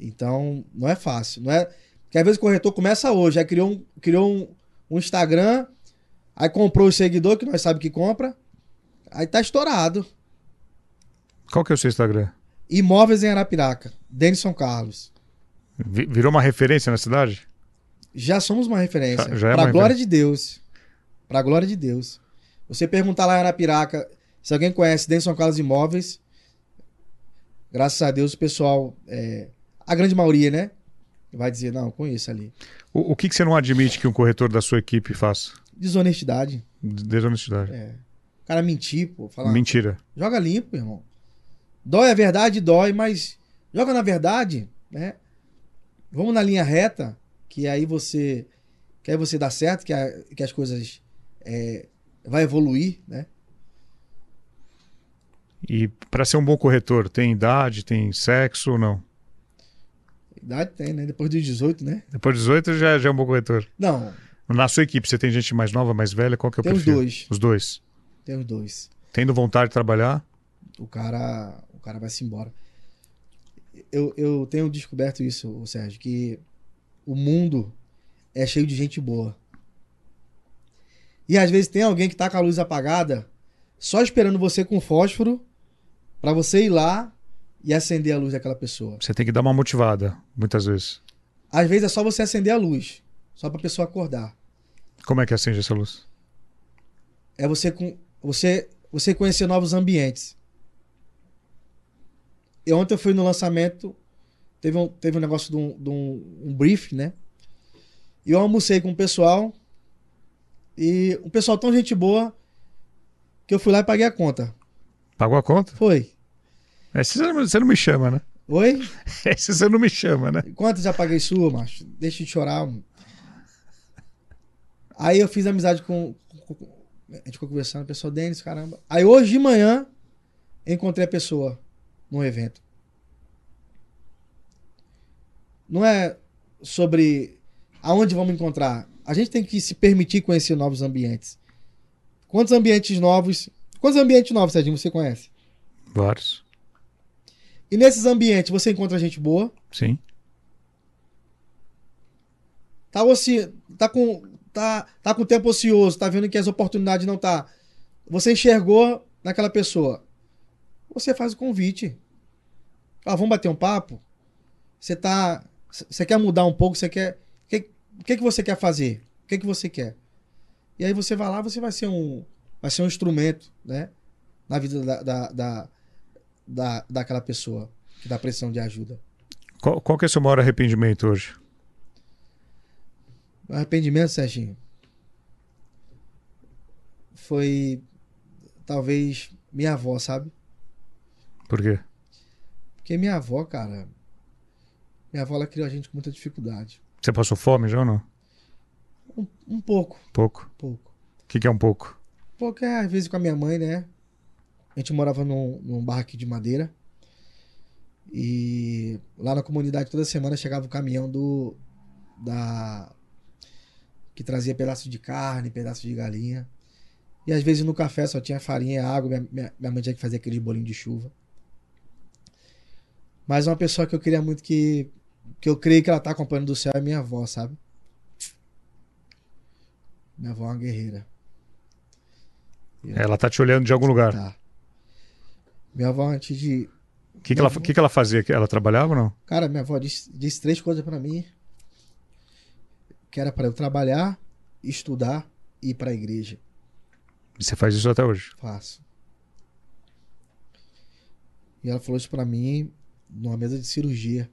Então, não é fácil, não é? Porque às vezes o corretor começa hoje, aí criou um, criou um, um Instagram, aí comprou o seguidor que nós sabemos que compra, aí tá estourado. Qual que é o seu Instagram? Imóveis em Arapiraca, Denison Carlos. Vi- Virou uma referência na cidade? Já somos uma referência. Já- já é pra uma glória de Deus. Pra glória de Deus. Você perguntar lá em Arapiraca se alguém conhece Denison Carlos Imóveis. Graças a Deus o pessoal, é, a grande maioria, né? Vai dizer, não, conheço ali. O, o que, que você não admite que um corretor da sua equipe faça? Desonestidade. Desonestidade. É. O cara mentir, pô. Falar, Mentira. joga limpo, irmão. Dói a verdade, dói, mas joga na verdade, né? Vamos na linha reta, que aí você que aí você dá certo, que, a- que as coisas é, vai evoluir, né? E para ser um bom corretor, tem idade, tem sexo ou não? Idade tem, né? Depois dos 18, né? Depois de 18 já, já é um bom corretor. Não, Na sua equipe, você tem gente mais nova, mais velha? Qual que é o tem os perfil? dois. Os dois. Tem os dois. Tendo vontade de trabalhar? O cara, o cara vai se embora. Eu, eu tenho descoberto isso, Sérgio, que o mundo é cheio de gente boa. E às vezes tem alguém que tá com a luz apagada, só esperando você com fósforo pra você ir lá e acender a luz daquela pessoa. Você tem que dar uma motivada, muitas vezes. Às vezes é só você acender a luz, só pra pessoa acordar. Como é que acende essa luz? É você com você você conhecer novos ambientes. E ontem eu fui no lançamento, teve um, teve um negócio de um, de um, um brief, né? E eu almocei com o pessoal. E o pessoal tão gente boa que eu fui lá e paguei a conta. Pagou a conta? Foi. Esse você não, você não me chama, né? Oi? Esse (laughs) você não me chama, né? Quanto já paguei sua, macho? Deixa de chorar. Aí eu fiz amizade com, com- com- A gente ficou conversando, o pessoal, Denis, caramba. Aí hoje de manhã, encontrei a pessoa num evento. Não é sobre aonde vamos encontrar. A gente tem que se permitir conhecer novos ambientes. Quantos ambientes novos. Quantos ambientes novos, Serginho, você conhece? Vários. E nesses ambientes você encontra gente boa, Sim. tá, oci... tá com tá, tá com tempo ocioso, tá vendo que as oportunidades não tá. Você enxergou naquela pessoa. Você faz o convite. Ah, vamos bater um papo? Você tá você quer mudar um pouco, você quer o que, que que você quer fazer? O que que você quer? E aí você vai lá, você vai ser um vai ser um instrumento, né? Na vida da, da, da, da daquela pessoa que dá pressão de ajuda. Qual, qual que é o seu maior arrependimento hoje? Arrependimento, Serginho. Foi talvez minha avó, sabe? Por quê? Porque minha avó, cara. Minha avó ela criou a gente com muita dificuldade. Você passou fome já ou não? Um, um pouco, Pouco. pouco. O que, que é um pouco? Porque às vezes com a minha mãe, né? A gente morava num, num barraquinho de madeira. E lá na comunidade toda semana chegava o caminhão do. Da. Que trazia pedaço de carne, pedaço de galinha. E às vezes no café só tinha farinha e água, minha, minha, minha mãe tinha que fazer aqueles bolinhos de chuva. Mas uma pessoa que eu queria muito que. que eu creio que ela tá acompanhando do céu é minha avó, sabe? Minha avó é uma guerreira. Ela tá te olhando de algum lugar. Tá. Minha avó, antes de. O que, que, ela, que, que ela fazia? Ela trabalhava ou não? Cara, minha avó disse, disse três coisas pra mim. Que era pra eu trabalhar, estudar e ir pra igreja. E você faz isso até hoje? Faço. E ela falou isso pra mim numa mesa de cirurgia.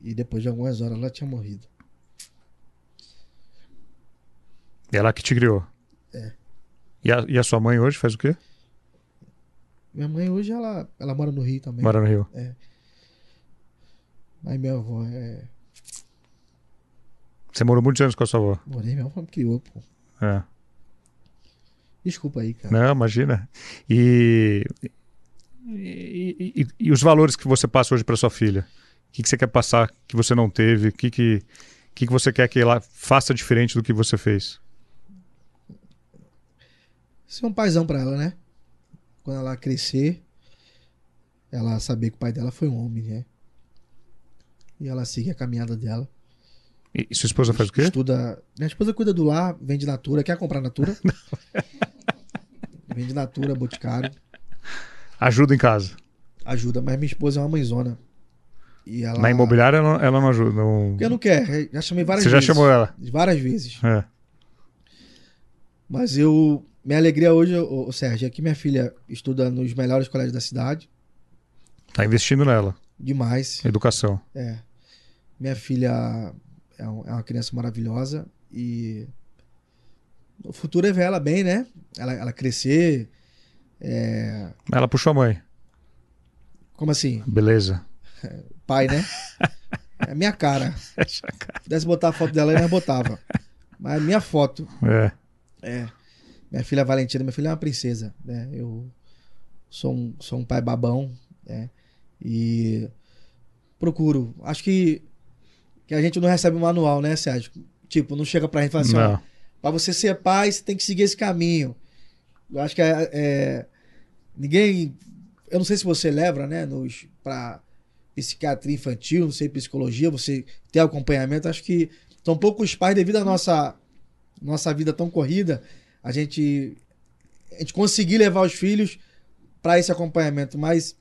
E depois de algumas horas ela tinha morrido. Ela que te criou? É. E a, e a sua mãe hoje faz o quê? Minha mãe hoje ela, ela mora no Rio também. Mora no Rio. Mas minha avó é. Você morou muitos anos com a sua avó? Morei, minha avó me criou, pô. É. Desculpa aí, cara. Não, imagina. E, e, e- e os valores que você passa hoje para sua filha? O que, que você quer passar que você não teve? O que, que, que, que você quer que ela faça diferente do que você fez? Ser um paizão pra ela, né? Quando ela crescer, ela saber que o pai dela foi um homem, né? E ela seguir a caminhada dela. E, e sua esposa faz o quê? Estuda. Minha esposa cuida do lar, vende Natura. Quer comprar Natura? (laughs) (laughs) vende Natura, Boticário. Ajuda em casa. Ajuda, mas minha esposa é uma mãezona. E ela. Na imobiliária ela, não- ela não ajuda. Não... Porque não quer. Já chamei várias Você já vezes. chamou ela? Várias vezes. É. Mas eu. Minha alegria hoje, ô, Sérgio, é que minha filha estuda nos melhores colégios da cidade. Tá investindo nela. Demais. Educação. É. Minha filha é, é uma criança maravilhosa e o futuro é ver ela bem, né? Ela, ela crescer. É... Ela puxou a mãe. Como assim? Beleza. (laughs) Pai, né? É minha (laughs) cara. Se pudesse botar a foto dela, eu não botava. Mas é minha foto. É. É. Minha filha Valentina, minha filha é uma princesa, né? Eu sou um, sou um pai babão, né? E procuro. Acho que, que a gente não recebe um manual, né, Sérgio? Tipo, não chega pra gente e fala assim, ó, pra você ser pai, você tem que seguir esse caminho. Eu acho que é, é- ninguém... Eu não sei se você leva, né, nos, pra psiquiatria infantil, não sei, psicologia, você ter acompanhamento. Acho que são poucos pais, devido à nossa, nossa vida tão corrida, a gente, a gente conseguir levar os filhos para esse acompanhamento. Mas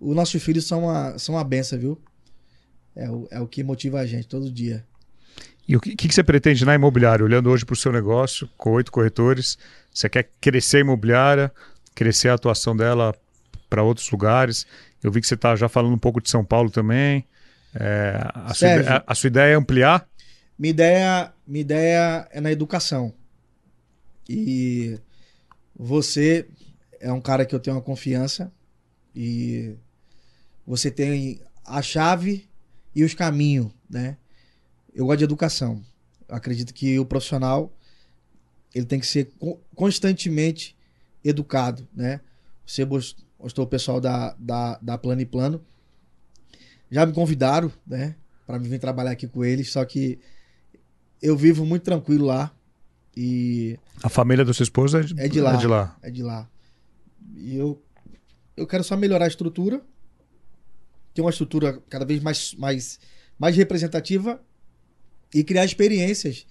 os nossos filhos são uma, são uma benção, viu? É o, é o que motiva a gente todo dia. E o que, que você pretende na imobiliária? Olhando hoje para o seu negócio, com oito corretores, você quer crescer a imobiliária, crescer a atuação dela para outros lugares? Eu vi que você está já falando um pouco de São Paulo também. É, a, sua Sérgio. ideia, a sua ideia é ampliar? Minha ideia, minha ideia é na educação. E você é um cara que eu tenho uma confiança e você tem a chave e os caminhos, né? Eu gosto de educação. Eu acredito que o profissional ele tem que ser co- constantemente educado, né? Você mos- mostrou o pessoal da, da, da Plano e Plano. Já me convidaram, né? Para vir trabalhar aqui com eles, só que eu vivo muito tranquilo lá e A família da sua esposa é de, É de lá. É de lá. é de lá. E eu, eu quero só melhorar a estrutura, ter uma estrutura cada vez mais, mais, mais representativa e criar experiências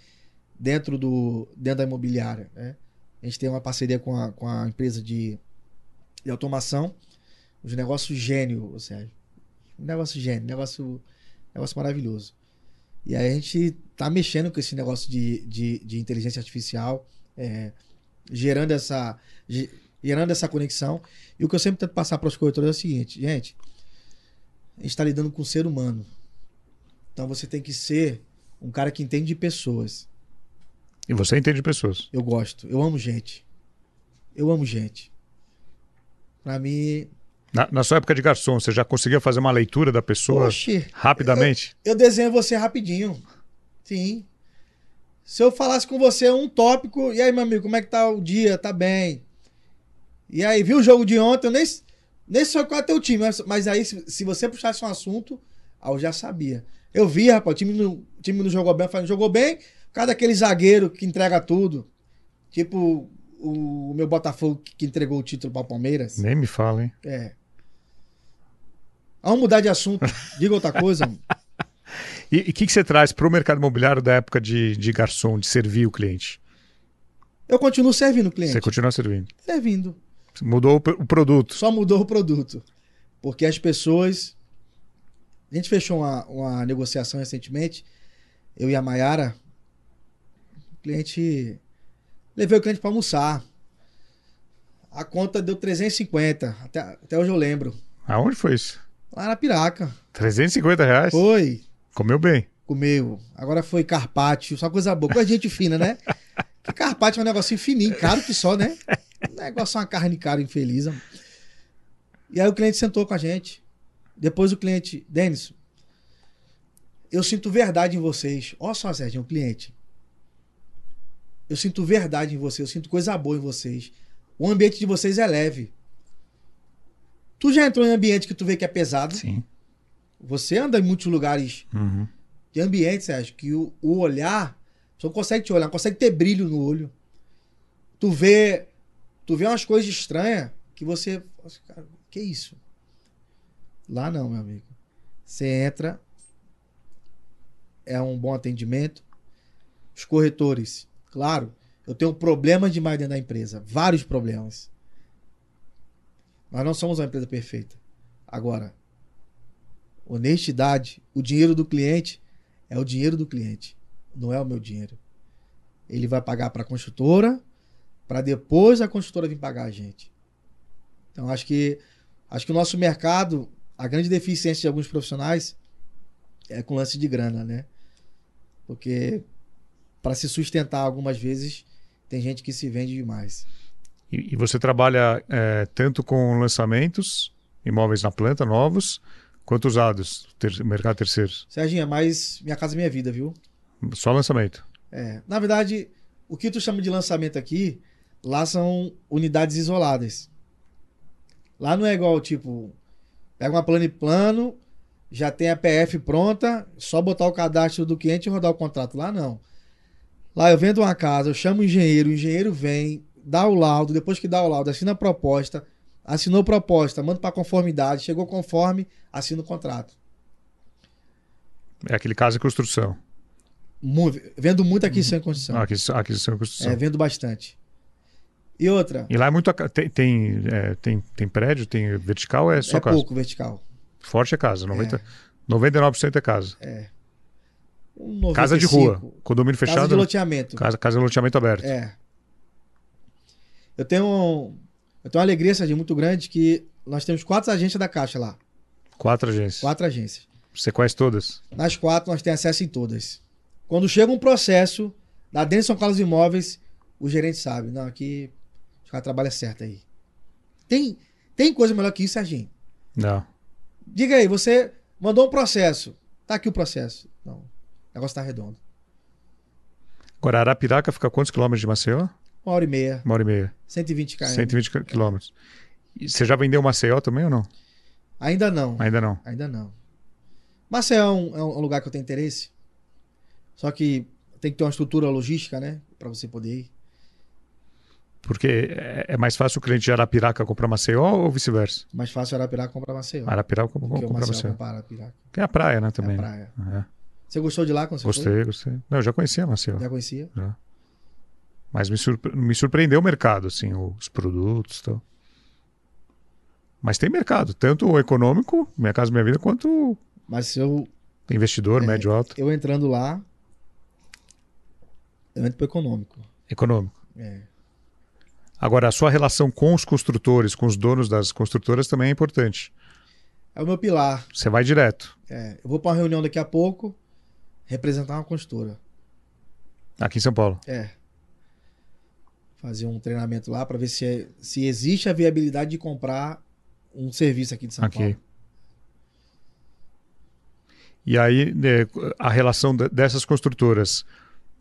dentro, do, dentro da imobiliária. Né? A gente tem uma parceria com a, com a empresa de, de automação, os negócios gênio, ou seja, negócio gênio, negócio, negócio maravilhoso. E aí a gente tá mexendo com esse negócio de, de, de inteligência artificial, é, gerando essa ge- gerando essa conexão. E o que eu sempre tento passar para os corretores é o seguinte, gente, a gente está lidando com um ser humano. Então você tem que ser um cara que entende de pessoas. E você entende de pessoas. Eu gosto, eu amo gente. Eu amo gente. Para mim, Na, na sua época de garçom, você já conseguia fazer uma leitura da pessoa oxe, rapidamente? eu desenho você rapidinho. Sim. Se eu falasse com você um tópico, e aí, meu amigo, como é que tá o dia? Tá bem. E aí, viu o jogo de ontem? Eu nem, nem sei qual é teu time, mas, mas aí, se, se você puxasse um assunto, eu já sabia. Eu vi, rapaz, o time não, o time não jogou bem. Eu falei, não jogou bem? Por causa daquele zagueiro que entrega tudo. Tipo, o, o meu Botafogo que entregou o título para o Palmeiras. Nem me fala, hein? É. Vamos mudar de assunto. Diga outra coisa. (laughs) E o que, que você traz para o mercado imobiliário da época de, de garçom, de servir o cliente? Eu continuo servindo o cliente. Você continua servindo. Servindo. Mudou o, produto. Só mudou o produto. Porque as pessoas. A gente fechou uma, uma negociação recentemente, eu e a Mayara. O cliente. Levei o cliente para almoçar. A conta deu 350. Até, até hoje eu lembro. Aonde foi isso? Lá na Piraca. 350 reais? Foi. Comeu bem. Comeu. Agora foi carpaccio. Só coisa boa. Coisa de gente fina, né? (laughs) Que carpaccio é um negocinho fininho, caro que só, né? Um negócio, uma carne cara, infeliz. mano. E aí o cliente sentou com a gente. Depois o cliente, Denis, eu sinto verdade em vocês. Olha só, Sérgio, um cliente. Eu sinto verdade em vocês, eu sinto coisa boa em vocês. O ambiente de vocês é leve. Tu já entrou em ambiente que tu vê que é pesado? Sim. Você anda em muitos lugares Uhum. de ambiente, Sérgio, que o, o olhar, você não consegue te olhar, não consegue ter brilho no olho. Tu vê, tu vê umas coisas estranhas que você, assim, cara, que isso? Lá não, meu amigo. Você entra, é um bom atendimento. Os corretores, claro, eu tenho problemas demais dentro da empresa, vários problemas. Nós não somos uma empresa perfeita. Agora, honestidade, o dinheiro do cliente é o dinheiro do cliente, não é o meu dinheiro. Ele vai pagar para a construtora, para depois a construtora vir pagar a gente. Então acho que acho que o nosso mercado, a grande deficiência de alguns profissionais é com lance de grana, né? Porque para se sustentar algumas vezes tem gente que se vende demais. E, e você trabalha é, tanto com lançamentos, imóveis na planta, novos, quanto usados, ter, mercado terceiro? Serginho, é mais minha casa minha vida, viu? Só lançamento. É, na verdade, o que tu chama de lançamento aqui, lá são unidades isoladas. Lá não é igual, tipo, pega uma plano e plano, já tem a PF pronta, só botar o cadastro do cliente e rodar o contrato. Lá não. Lá eu vendo uma casa, eu chamo o engenheiro, o engenheiro vem, dá o laudo, depois que dá o laudo, assina a proposta, assinou a proposta, manda para conformidade, chegou conforme, assina o contrato. É aquele caso de construção. Mu- vendo muito aqui sem construção. Ah, aquisição, aquisição e construção. É, vendo bastante. E outra, E lá é muito. Tem, tem, é, tem, tem prédio, tem vertical, é só é casa. pouco vertical. Forte é casa. 90, 99% é casa. Um Casa de 95. rua. Condomínio Casa fechado. de loteamento. Casa, casa de loteamento aberto. É. Eu tenho, um- eu tenho uma alegria, Serginho, muito grande que nós temos quatro agências da Caixa lá. Quatro agências. Quatro agências. Você conhece todas? Nas quatro nós temos acesso em todas. Quando chega um processo da Dentro São Carlos Imóveis, o gerente sabe. Não, aqui os caras trabalham certo aí. Tem, tem coisa melhor que isso, Serginho? Não. Diga aí, você mandou um processo. Tá aqui o processo. Não. O negócio tá redondo. Agora, Arapiraca fica a quantos quilômetros de Maceió? Uma hora e meia. Uma hora e meia. 120 km. 120 qui- quilômetros. E você já vendeu Maceió também ou não? Ainda não. Ainda não. Ainda não. Maceió é um, é um lugar que eu tenho interesse. Só que tem que ter uma estrutura logística, né? Pra você poder ir. Porque é, é mais fácil o cliente de Arapiraca comprar Maceió ou vice-versa? Mais fácil Arapiraca comprar Maceió. Arapiraca comprar Maceió Maceió. comprar Arapiraca. Que é a praia, né? É Também. a né? praia. É. Você gostou de lá quando você Gostei, foi? gostei. Não, eu já conhecia Maceió. Já conhecia? Já. Mas me, surpre- me surpreendeu o mercado, assim, os produtos e tal. Mas tem mercado, tanto o econômico, Minha Casa Minha Vida, quanto o Mas eu, investidor, É. médio alto. eu entrando lá, eu entro pro econômico. Econômico. É. Agora, a sua relação com os construtores, com os donos das construtoras também é importante. É o meu pilar. Você vai direto. É, eu vou pra uma reunião daqui a pouco, representar uma construtora. Aqui em São Paulo. É. Fazer um treinamento lá pra ver se, é- se existe a viabilidade de comprar um serviço aqui de São aqui. Paulo. E aí, né, a relação de- dessas construtoras,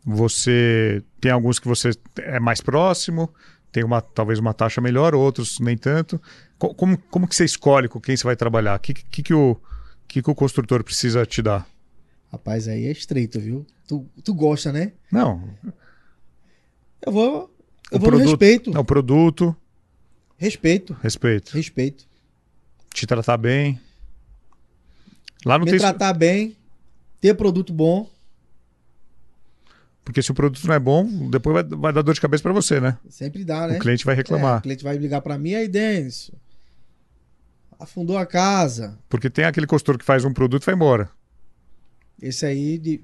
você tem alguns que você é mais próximo, tem uma talvez uma taxa melhor, outros nem tanto. Co- Como, como que você escolhe com quem você vai trabalhar? O que, que, que, o, que, que o construtor precisa te dar? Rapaz, aí é estreito, viu? Tu, tu gosta, né? Não, Eu vou. Eu o vou produto, respeito. Não, o produto, Respeito. respeito. Respeito. Te tratar bem. Lá não Me tem. tratar bem, ter produto bom. Porque se o produto não é bom, depois vai, vai dar dor de cabeça pra você, né? Sempre dá, né? O cliente vai É, reclamar. o cliente vai ligar pra mim, aí, Denis, afundou a casa. Porque tem aquele consultor que faz um produto e vai embora. Esse aí, di-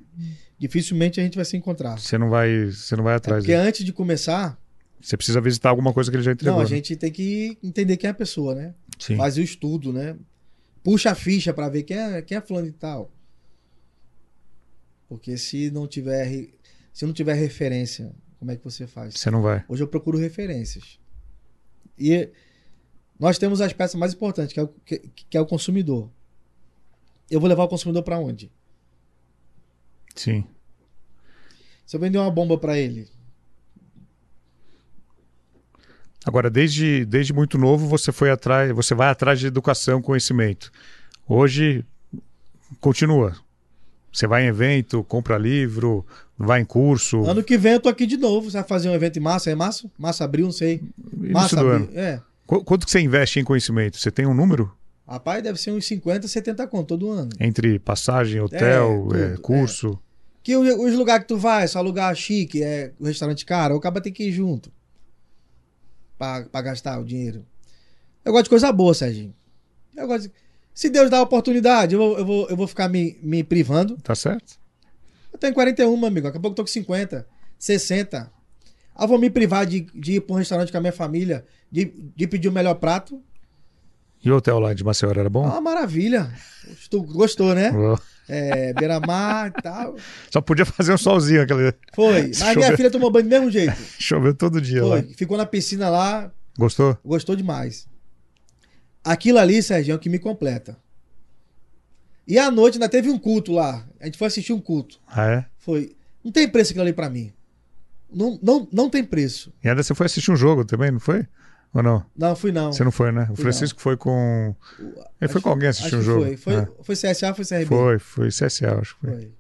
dificilmente a gente vai se encontrar. Você não vai, você não vai É atrás. porque dele. antes de começar, Você precisa visitar alguma coisa que ele já entregou. não, a né? gente tem que entender quem é a pessoa, né? Sim. Faz o estudo, né? Puxa a ficha pra ver quem é, quem é fulano e tal. Porque se não tiver se não tiver referência, como é que você faz? Você não vai. Hoje eu procuro referências. E nós temos as peças mais importantes, que é o, que, que é o consumidor. Eu vou levar o consumidor para onde? Sim. Se eu vender uma bomba para ele, Agora, desde, desde muito novo, você foi atrás, você vai atrás de educação, conhecimento. Hoje continua. Você vai em evento, compra livro, vai em curso. ano que vem eu tô aqui de novo. Você vai fazer um evento em março? É março? Março, abril, não sei. Março, do abril. ano. É. Qu- Quanto que você investe em conhecimento? Você tem um número? Rapaz, deve ser uns 50, 70 conto todo ano. Entre passagem, hotel, tudo, é, curso. Que os lugares que tu vai, só lugar chique, é restaurante caro, o cara tem que ir junto. Pra, pra gastar o dinheiro. Eu gosto de coisa boa, Serginho. Eu gosto de... Se Deus dá a oportunidade, eu vou, eu vou, eu vou ficar me, me privando. Tá certo? Eu tenho 41, meu amigo. Daqui a pouco eu tô com 50, 60. Ah, eu vou me privar de, de ir pra um restaurante com a minha família, de, de pedir o melhor prato. E o hotel lá de Maceió era bom? uma maravilha. Tu gostou, né? Oh. É, beira-mar e tal. Só podia fazer um solzinho aquele. Foi. (laughs) Mas minha Choveu. filha tomou banho do mesmo jeito. Choveu todo dia Foi. lá. Ficou na piscina lá, Gostou? gostou demais. Aquilo ali, Sérgio, é o que me completa. E à noite ainda teve um culto lá. A gente foi assistir um culto. Ah, é? Foi. Não tem preço aquilo ali pra mim. Não, não, não tem preço. E ainda você foi assistir um jogo também, não foi? Ou não? Não, fui não. Você não foi, né? O Fui Francisco foi com. Ele foi com alguém assistir acho um jogo. Foi. Foi, É. foi CSA, foi CRB. Foi, foi CSA, acho que foi. Foi.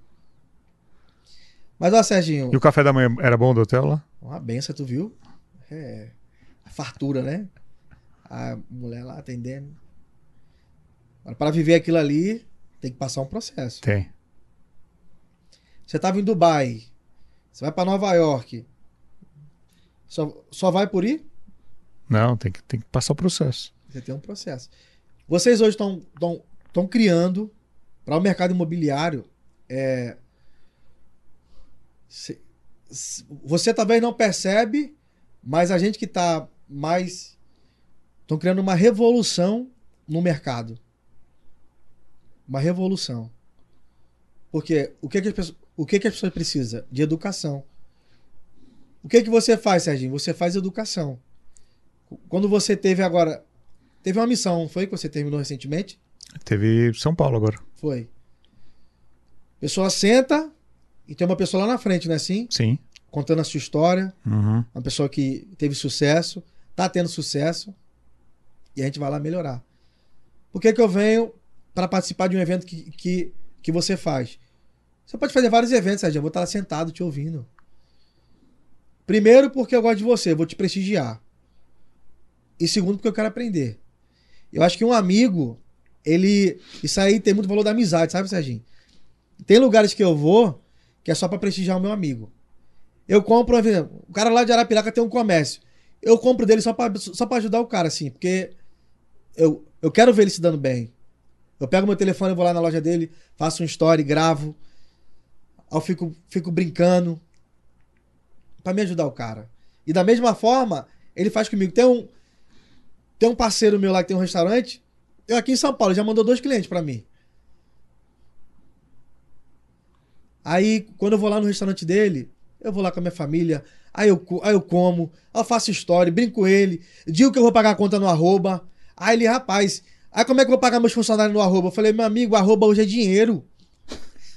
Mas, ó, Serginho, E o café da manhã era bom do hotel lá? uma benção, tu viu? É. A fartura, né? A mulher lá atendendo. Agora, para viver aquilo ali, tem que passar um processo. Tem. Você tava em Dubai, você vai para Nova York. Só, só vai por ir? Não, tem que, tem que passar o processo. Você tem um processo. Vocês hoje estão criando para o mercado imobiliário. é, se- se- você talvez não percebe, mas a gente que está mais. Estão criando uma revolução no mercado. Uma revolução. Porque o que, que, as, pessoas, o que, que as pessoas precisam? De educação. O que, que você faz, Serginho? Você faz educação. Quando você teve agora. Teve uma missão, foi? Que você terminou recentemente? Teve São Paulo agora. Foi. Pessoa senta e tem uma pessoa lá na frente, não é assim? Sim. Contando a sua história. Uhum. Uma pessoa que teve sucesso, tá tendo sucesso. E a gente vai lá melhorar. Por que, que eu venho para participar de um evento que, que, que você faz? Você pode fazer vários eventos, Sérgio. Eu vou estar lá sentado te ouvindo. Primeiro, porque eu gosto de você, vou te prestigiar. E segundo, porque eu quero aprender. Eu acho que um amigo, ele. Isso aí tem muito valor da amizade, sabe, Serginho? Tem lugares que eu vou que é só para prestigiar o meu amigo. Eu compro, o cara lá de Arapiraca tem um comércio. Eu compro dele só para só pra ajudar o cara, assim, porque eu, eu quero ver ele se dando bem. Eu pego meu telefone, eu vou lá na loja dele, faço um story, gravo. Eu fico, fico brincando. Pra me ajudar o cara. E da mesma forma, ele faz comigo. Tem um, tem um parceiro meu lá que tem um restaurante. Eu aqui em São Paulo, já mandou dois clientes pra mim. Aí, quando eu vou lá no restaurante dele, eu vou lá com a minha família, aí eu, aí eu como, aí eu faço story, brinco com ele, digo que eu vou pagar a conta no arroba. Aí ele, rapaz, aí como é que eu vou pagar meus funcionários no arroba? Eu falei, meu amigo, arroba hoje é dinheiro.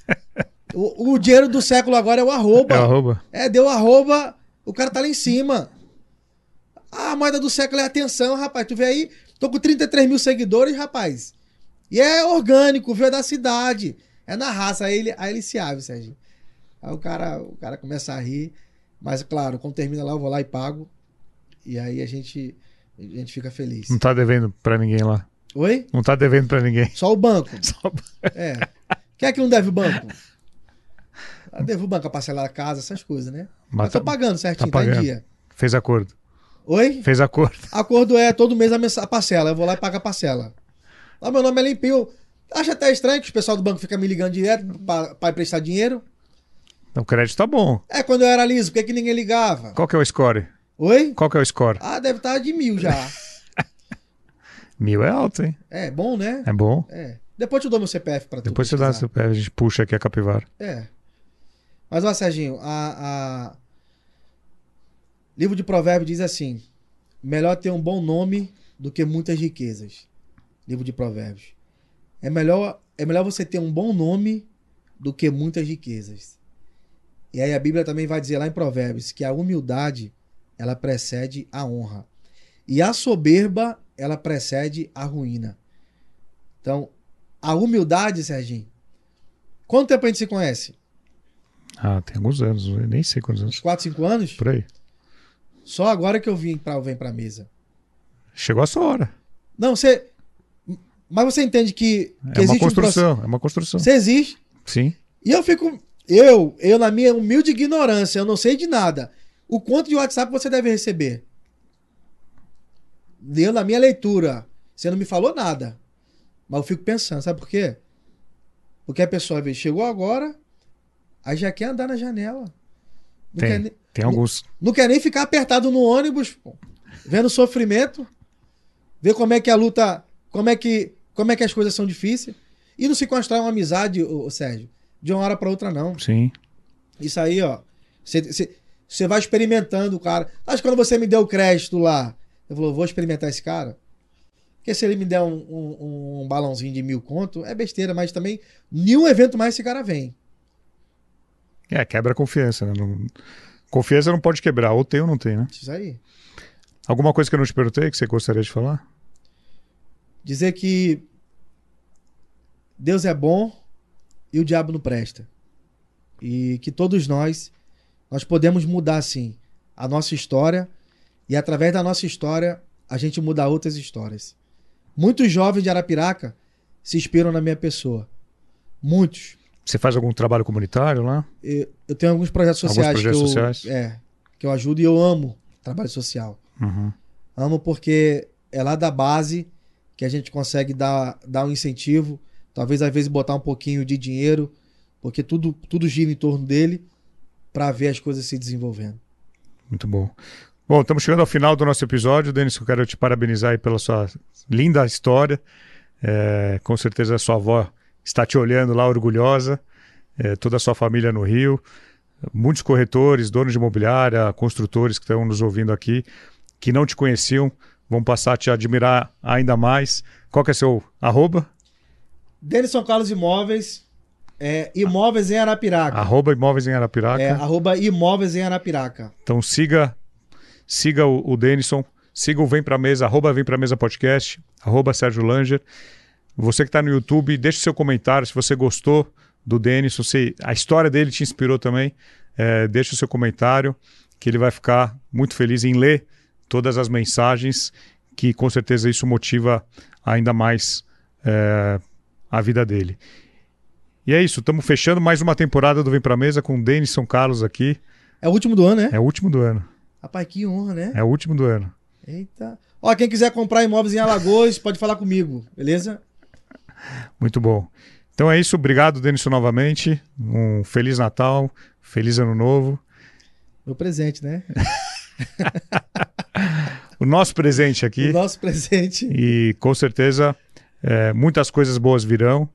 (laughs) o, o dinheiro do século agora é o arroba. É o arroba? É, deu arroba, o cara tá lá em cima. Ah, a moeda do século é atenção, rapaz. Tu vê aí, tô com 33 mil seguidores, rapaz. E é orgânico, veio da cidade. É na raça, aí ele, aí ele se abre, Sérgio. Aí o cara, o cara começa a rir. Mas, claro, quando termina lá, eu vou lá e pago. E aí a gente, a gente fica feliz. Não tá devendo pra ninguém lá. Oi? Não tá devendo pra ninguém. Só o banco. (laughs) Só- É. Quem é que não deve o banco? Eu devo o banco a parcelar a casa, essas coisas, né? Mas Mas tô tá- pagando certinho, tá tá, em pagando. dia. Fez acordo. Oi? Fez acordo. Acordo é todo mês a, a parcela. Eu vou lá e pago a parcela. Lá meu nome é limpinho. Acho até estranho que o pessoal do banco fica me ligando direto pra, pra emprestar dinheiro. O crédito tá bom. É, quando eu era liso, por que, que ninguém ligava? Qual que é o score? Oi? Qual que é o score? Ah, deve estar de mil já. (laughs) Mil é alto, hein? É, bom, né? É bom. É. Depois eu dou meu CPF pra tu. Depois você dá seu pé, a gente puxa aqui a capivara. É. Mas, ó, Serginho, a, a- livro de Provérbios diz assim: melhor ter um bom nome do que muitas riquezas. Livro de Provérbios. É melhor, é melhor você ter um bom nome do que muitas riquezas. E aí a Bíblia também vai dizer lá em Provérbios que a humildade ela precede a honra. E a soberba ela precede a ruína. Então, a humildade, Serginho. Quanto tempo a gente se conhece? Ah, tem alguns anos, eu nem sei quantos anos. Uns 4, 5 anos? Por aí. Só agora que eu vim pra, vem pra mesa. Chegou a sua hora. Não, você. Mas você entende que, que É uma existe um construção, é uma construção. Você existe. Sim. E eu fico. Eu, eu, na minha humilde ignorância, eu não sei de nada. O quanto de WhatsApp você deve receber? Eu, na minha leitura, você não me falou nada. Mas eu fico pensando, sabe por quê? Porque a pessoa, às vezes, chegou agora, aí já quer andar na janela. Não quer Tem, nem- tem alguns. Não quer nem ficar apertado no ônibus, pô. vendo sofrimento, ver como é que a luta, como é que, como é que as coisas são difíceis. E não se constrói uma amizade, ô, Sérgio, de uma hora para outra, não. Sim. Isso aí, ó. Você vai experimentando o cara. Acho que quando você me deu o crédito lá, eu falou, vou experimentar esse cara. Porque se ele me der um, um, um balãozinho de mil conto, é besteira, mas também nenhum evento mais esse cara vem. É, quebra a confiança, né? Não- Confiança não pode quebrar, ou tem ou não tem, né? Isso aí. Alguma coisa que eu não te perguntei que você gostaria de falar? Dizer que Deus é bom e o diabo não presta. E que todos nós, nós podemos mudar sim a nossa história e através da nossa história a gente muda outras histórias. Muitos jovens de Arapiraca se inspiram na minha pessoa. Muitos. Você faz algum trabalho comunitário lá? Eu, eu tenho alguns projetos Alguns sociais projetos que eu, sociais? é, que eu ajudo e eu amo trabalho social. Uhum. Amo porque é lá da base que a gente consegue dar, dar um incentivo, talvez às vezes botar um pouquinho de dinheiro, porque tudo, tudo gira em torno dele para ver as coisas se desenvolvendo. Muito bom. Bom, estamos chegando ao final do nosso episódio. Denis, eu quero te parabenizar aí pela sua linda história. É, com certeza a sua avó está te olhando lá orgulhosa, é, toda a sua família no Rio, muitos corretores, donos de imobiliária, construtores que estão nos ouvindo aqui, que não te conheciam, vão passar a te admirar ainda mais. Qual que é seu arroba? Denison Carlos Imóveis, é, imóveis em Arapiraca. Arroba Imóveis em Arapiraca. É, arroba imóveis em Arapiraca. Então siga siga o, o Denison, siga o Vem Pra Mesa, arroba Vem Pra Mesa Podcast, arroba Sérgio Langer. Você que está no YouTube, deixe seu comentário se você gostou do Denison, se a história dele te inspirou também, é, deixe o seu comentário, que ele vai ficar muito feliz em ler todas as mensagens, que com certeza isso motiva ainda mais é, a vida dele. E é isso, estamos fechando mais uma temporada do Vem Pra Mesa com o Denison Carlos aqui. É o último do ano, né? É o último do ano. Rapaz, que honra, né? É o último do ano. Eita. Ó, quem quiser comprar imóveis em Alagoas, pode falar comigo, beleza? Muito bom. Então é isso. Obrigado, Denison, novamente. Um Feliz Natal, Feliz Ano Novo. Meu presente, né? (laughs) O nosso presente aqui. O nosso presente. E com certeza é, muitas coisas boas virão.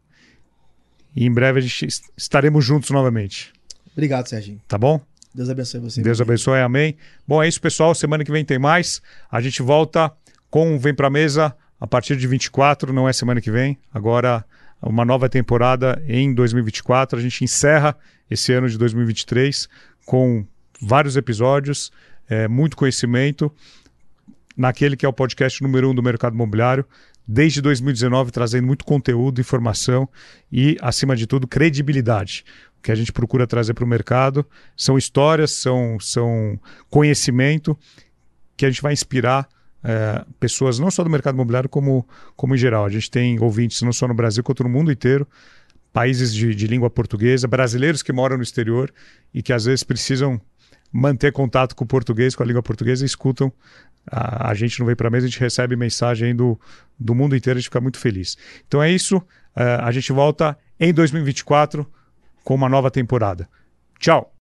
E em breve a gente est- estaremos juntos novamente. Obrigado, Serginho. Tá bom? Deus abençoe você. Deus abençoe, amém. Bom, é isso, pessoal. Semana que vem tem mais. A gente volta com Vem Pra Mesa a partir de 24, não é semana que vem. Agora, uma nova temporada em 2024. A gente encerra esse ano de 2023 com vários episódios, é, muito conhecimento naquele que é o podcast número um do mercado imobiliário. Desde 2019, trazendo muito conteúdo, informação e, acima de tudo, credibilidade que a gente procura trazer para o mercado são histórias, são, são conhecimento que a gente vai inspirar é, pessoas não só do mercado imobiliário, como, como em geral. A gente tem ouvintes não só no Brasil, quanto no mundo inteiro, países de, de língua portuguesa, brasileiros que moram no exterior e que às vezes precisam manter contato com o português, com a língua portuguesa escutam. A, a gente não vem para a mesa, a gente recebe mensagem do, do mundo inteiro, a gente fica muito feliz. Então é isso, uh, a gente volta em 2024 com uma nova temporada. Tchau!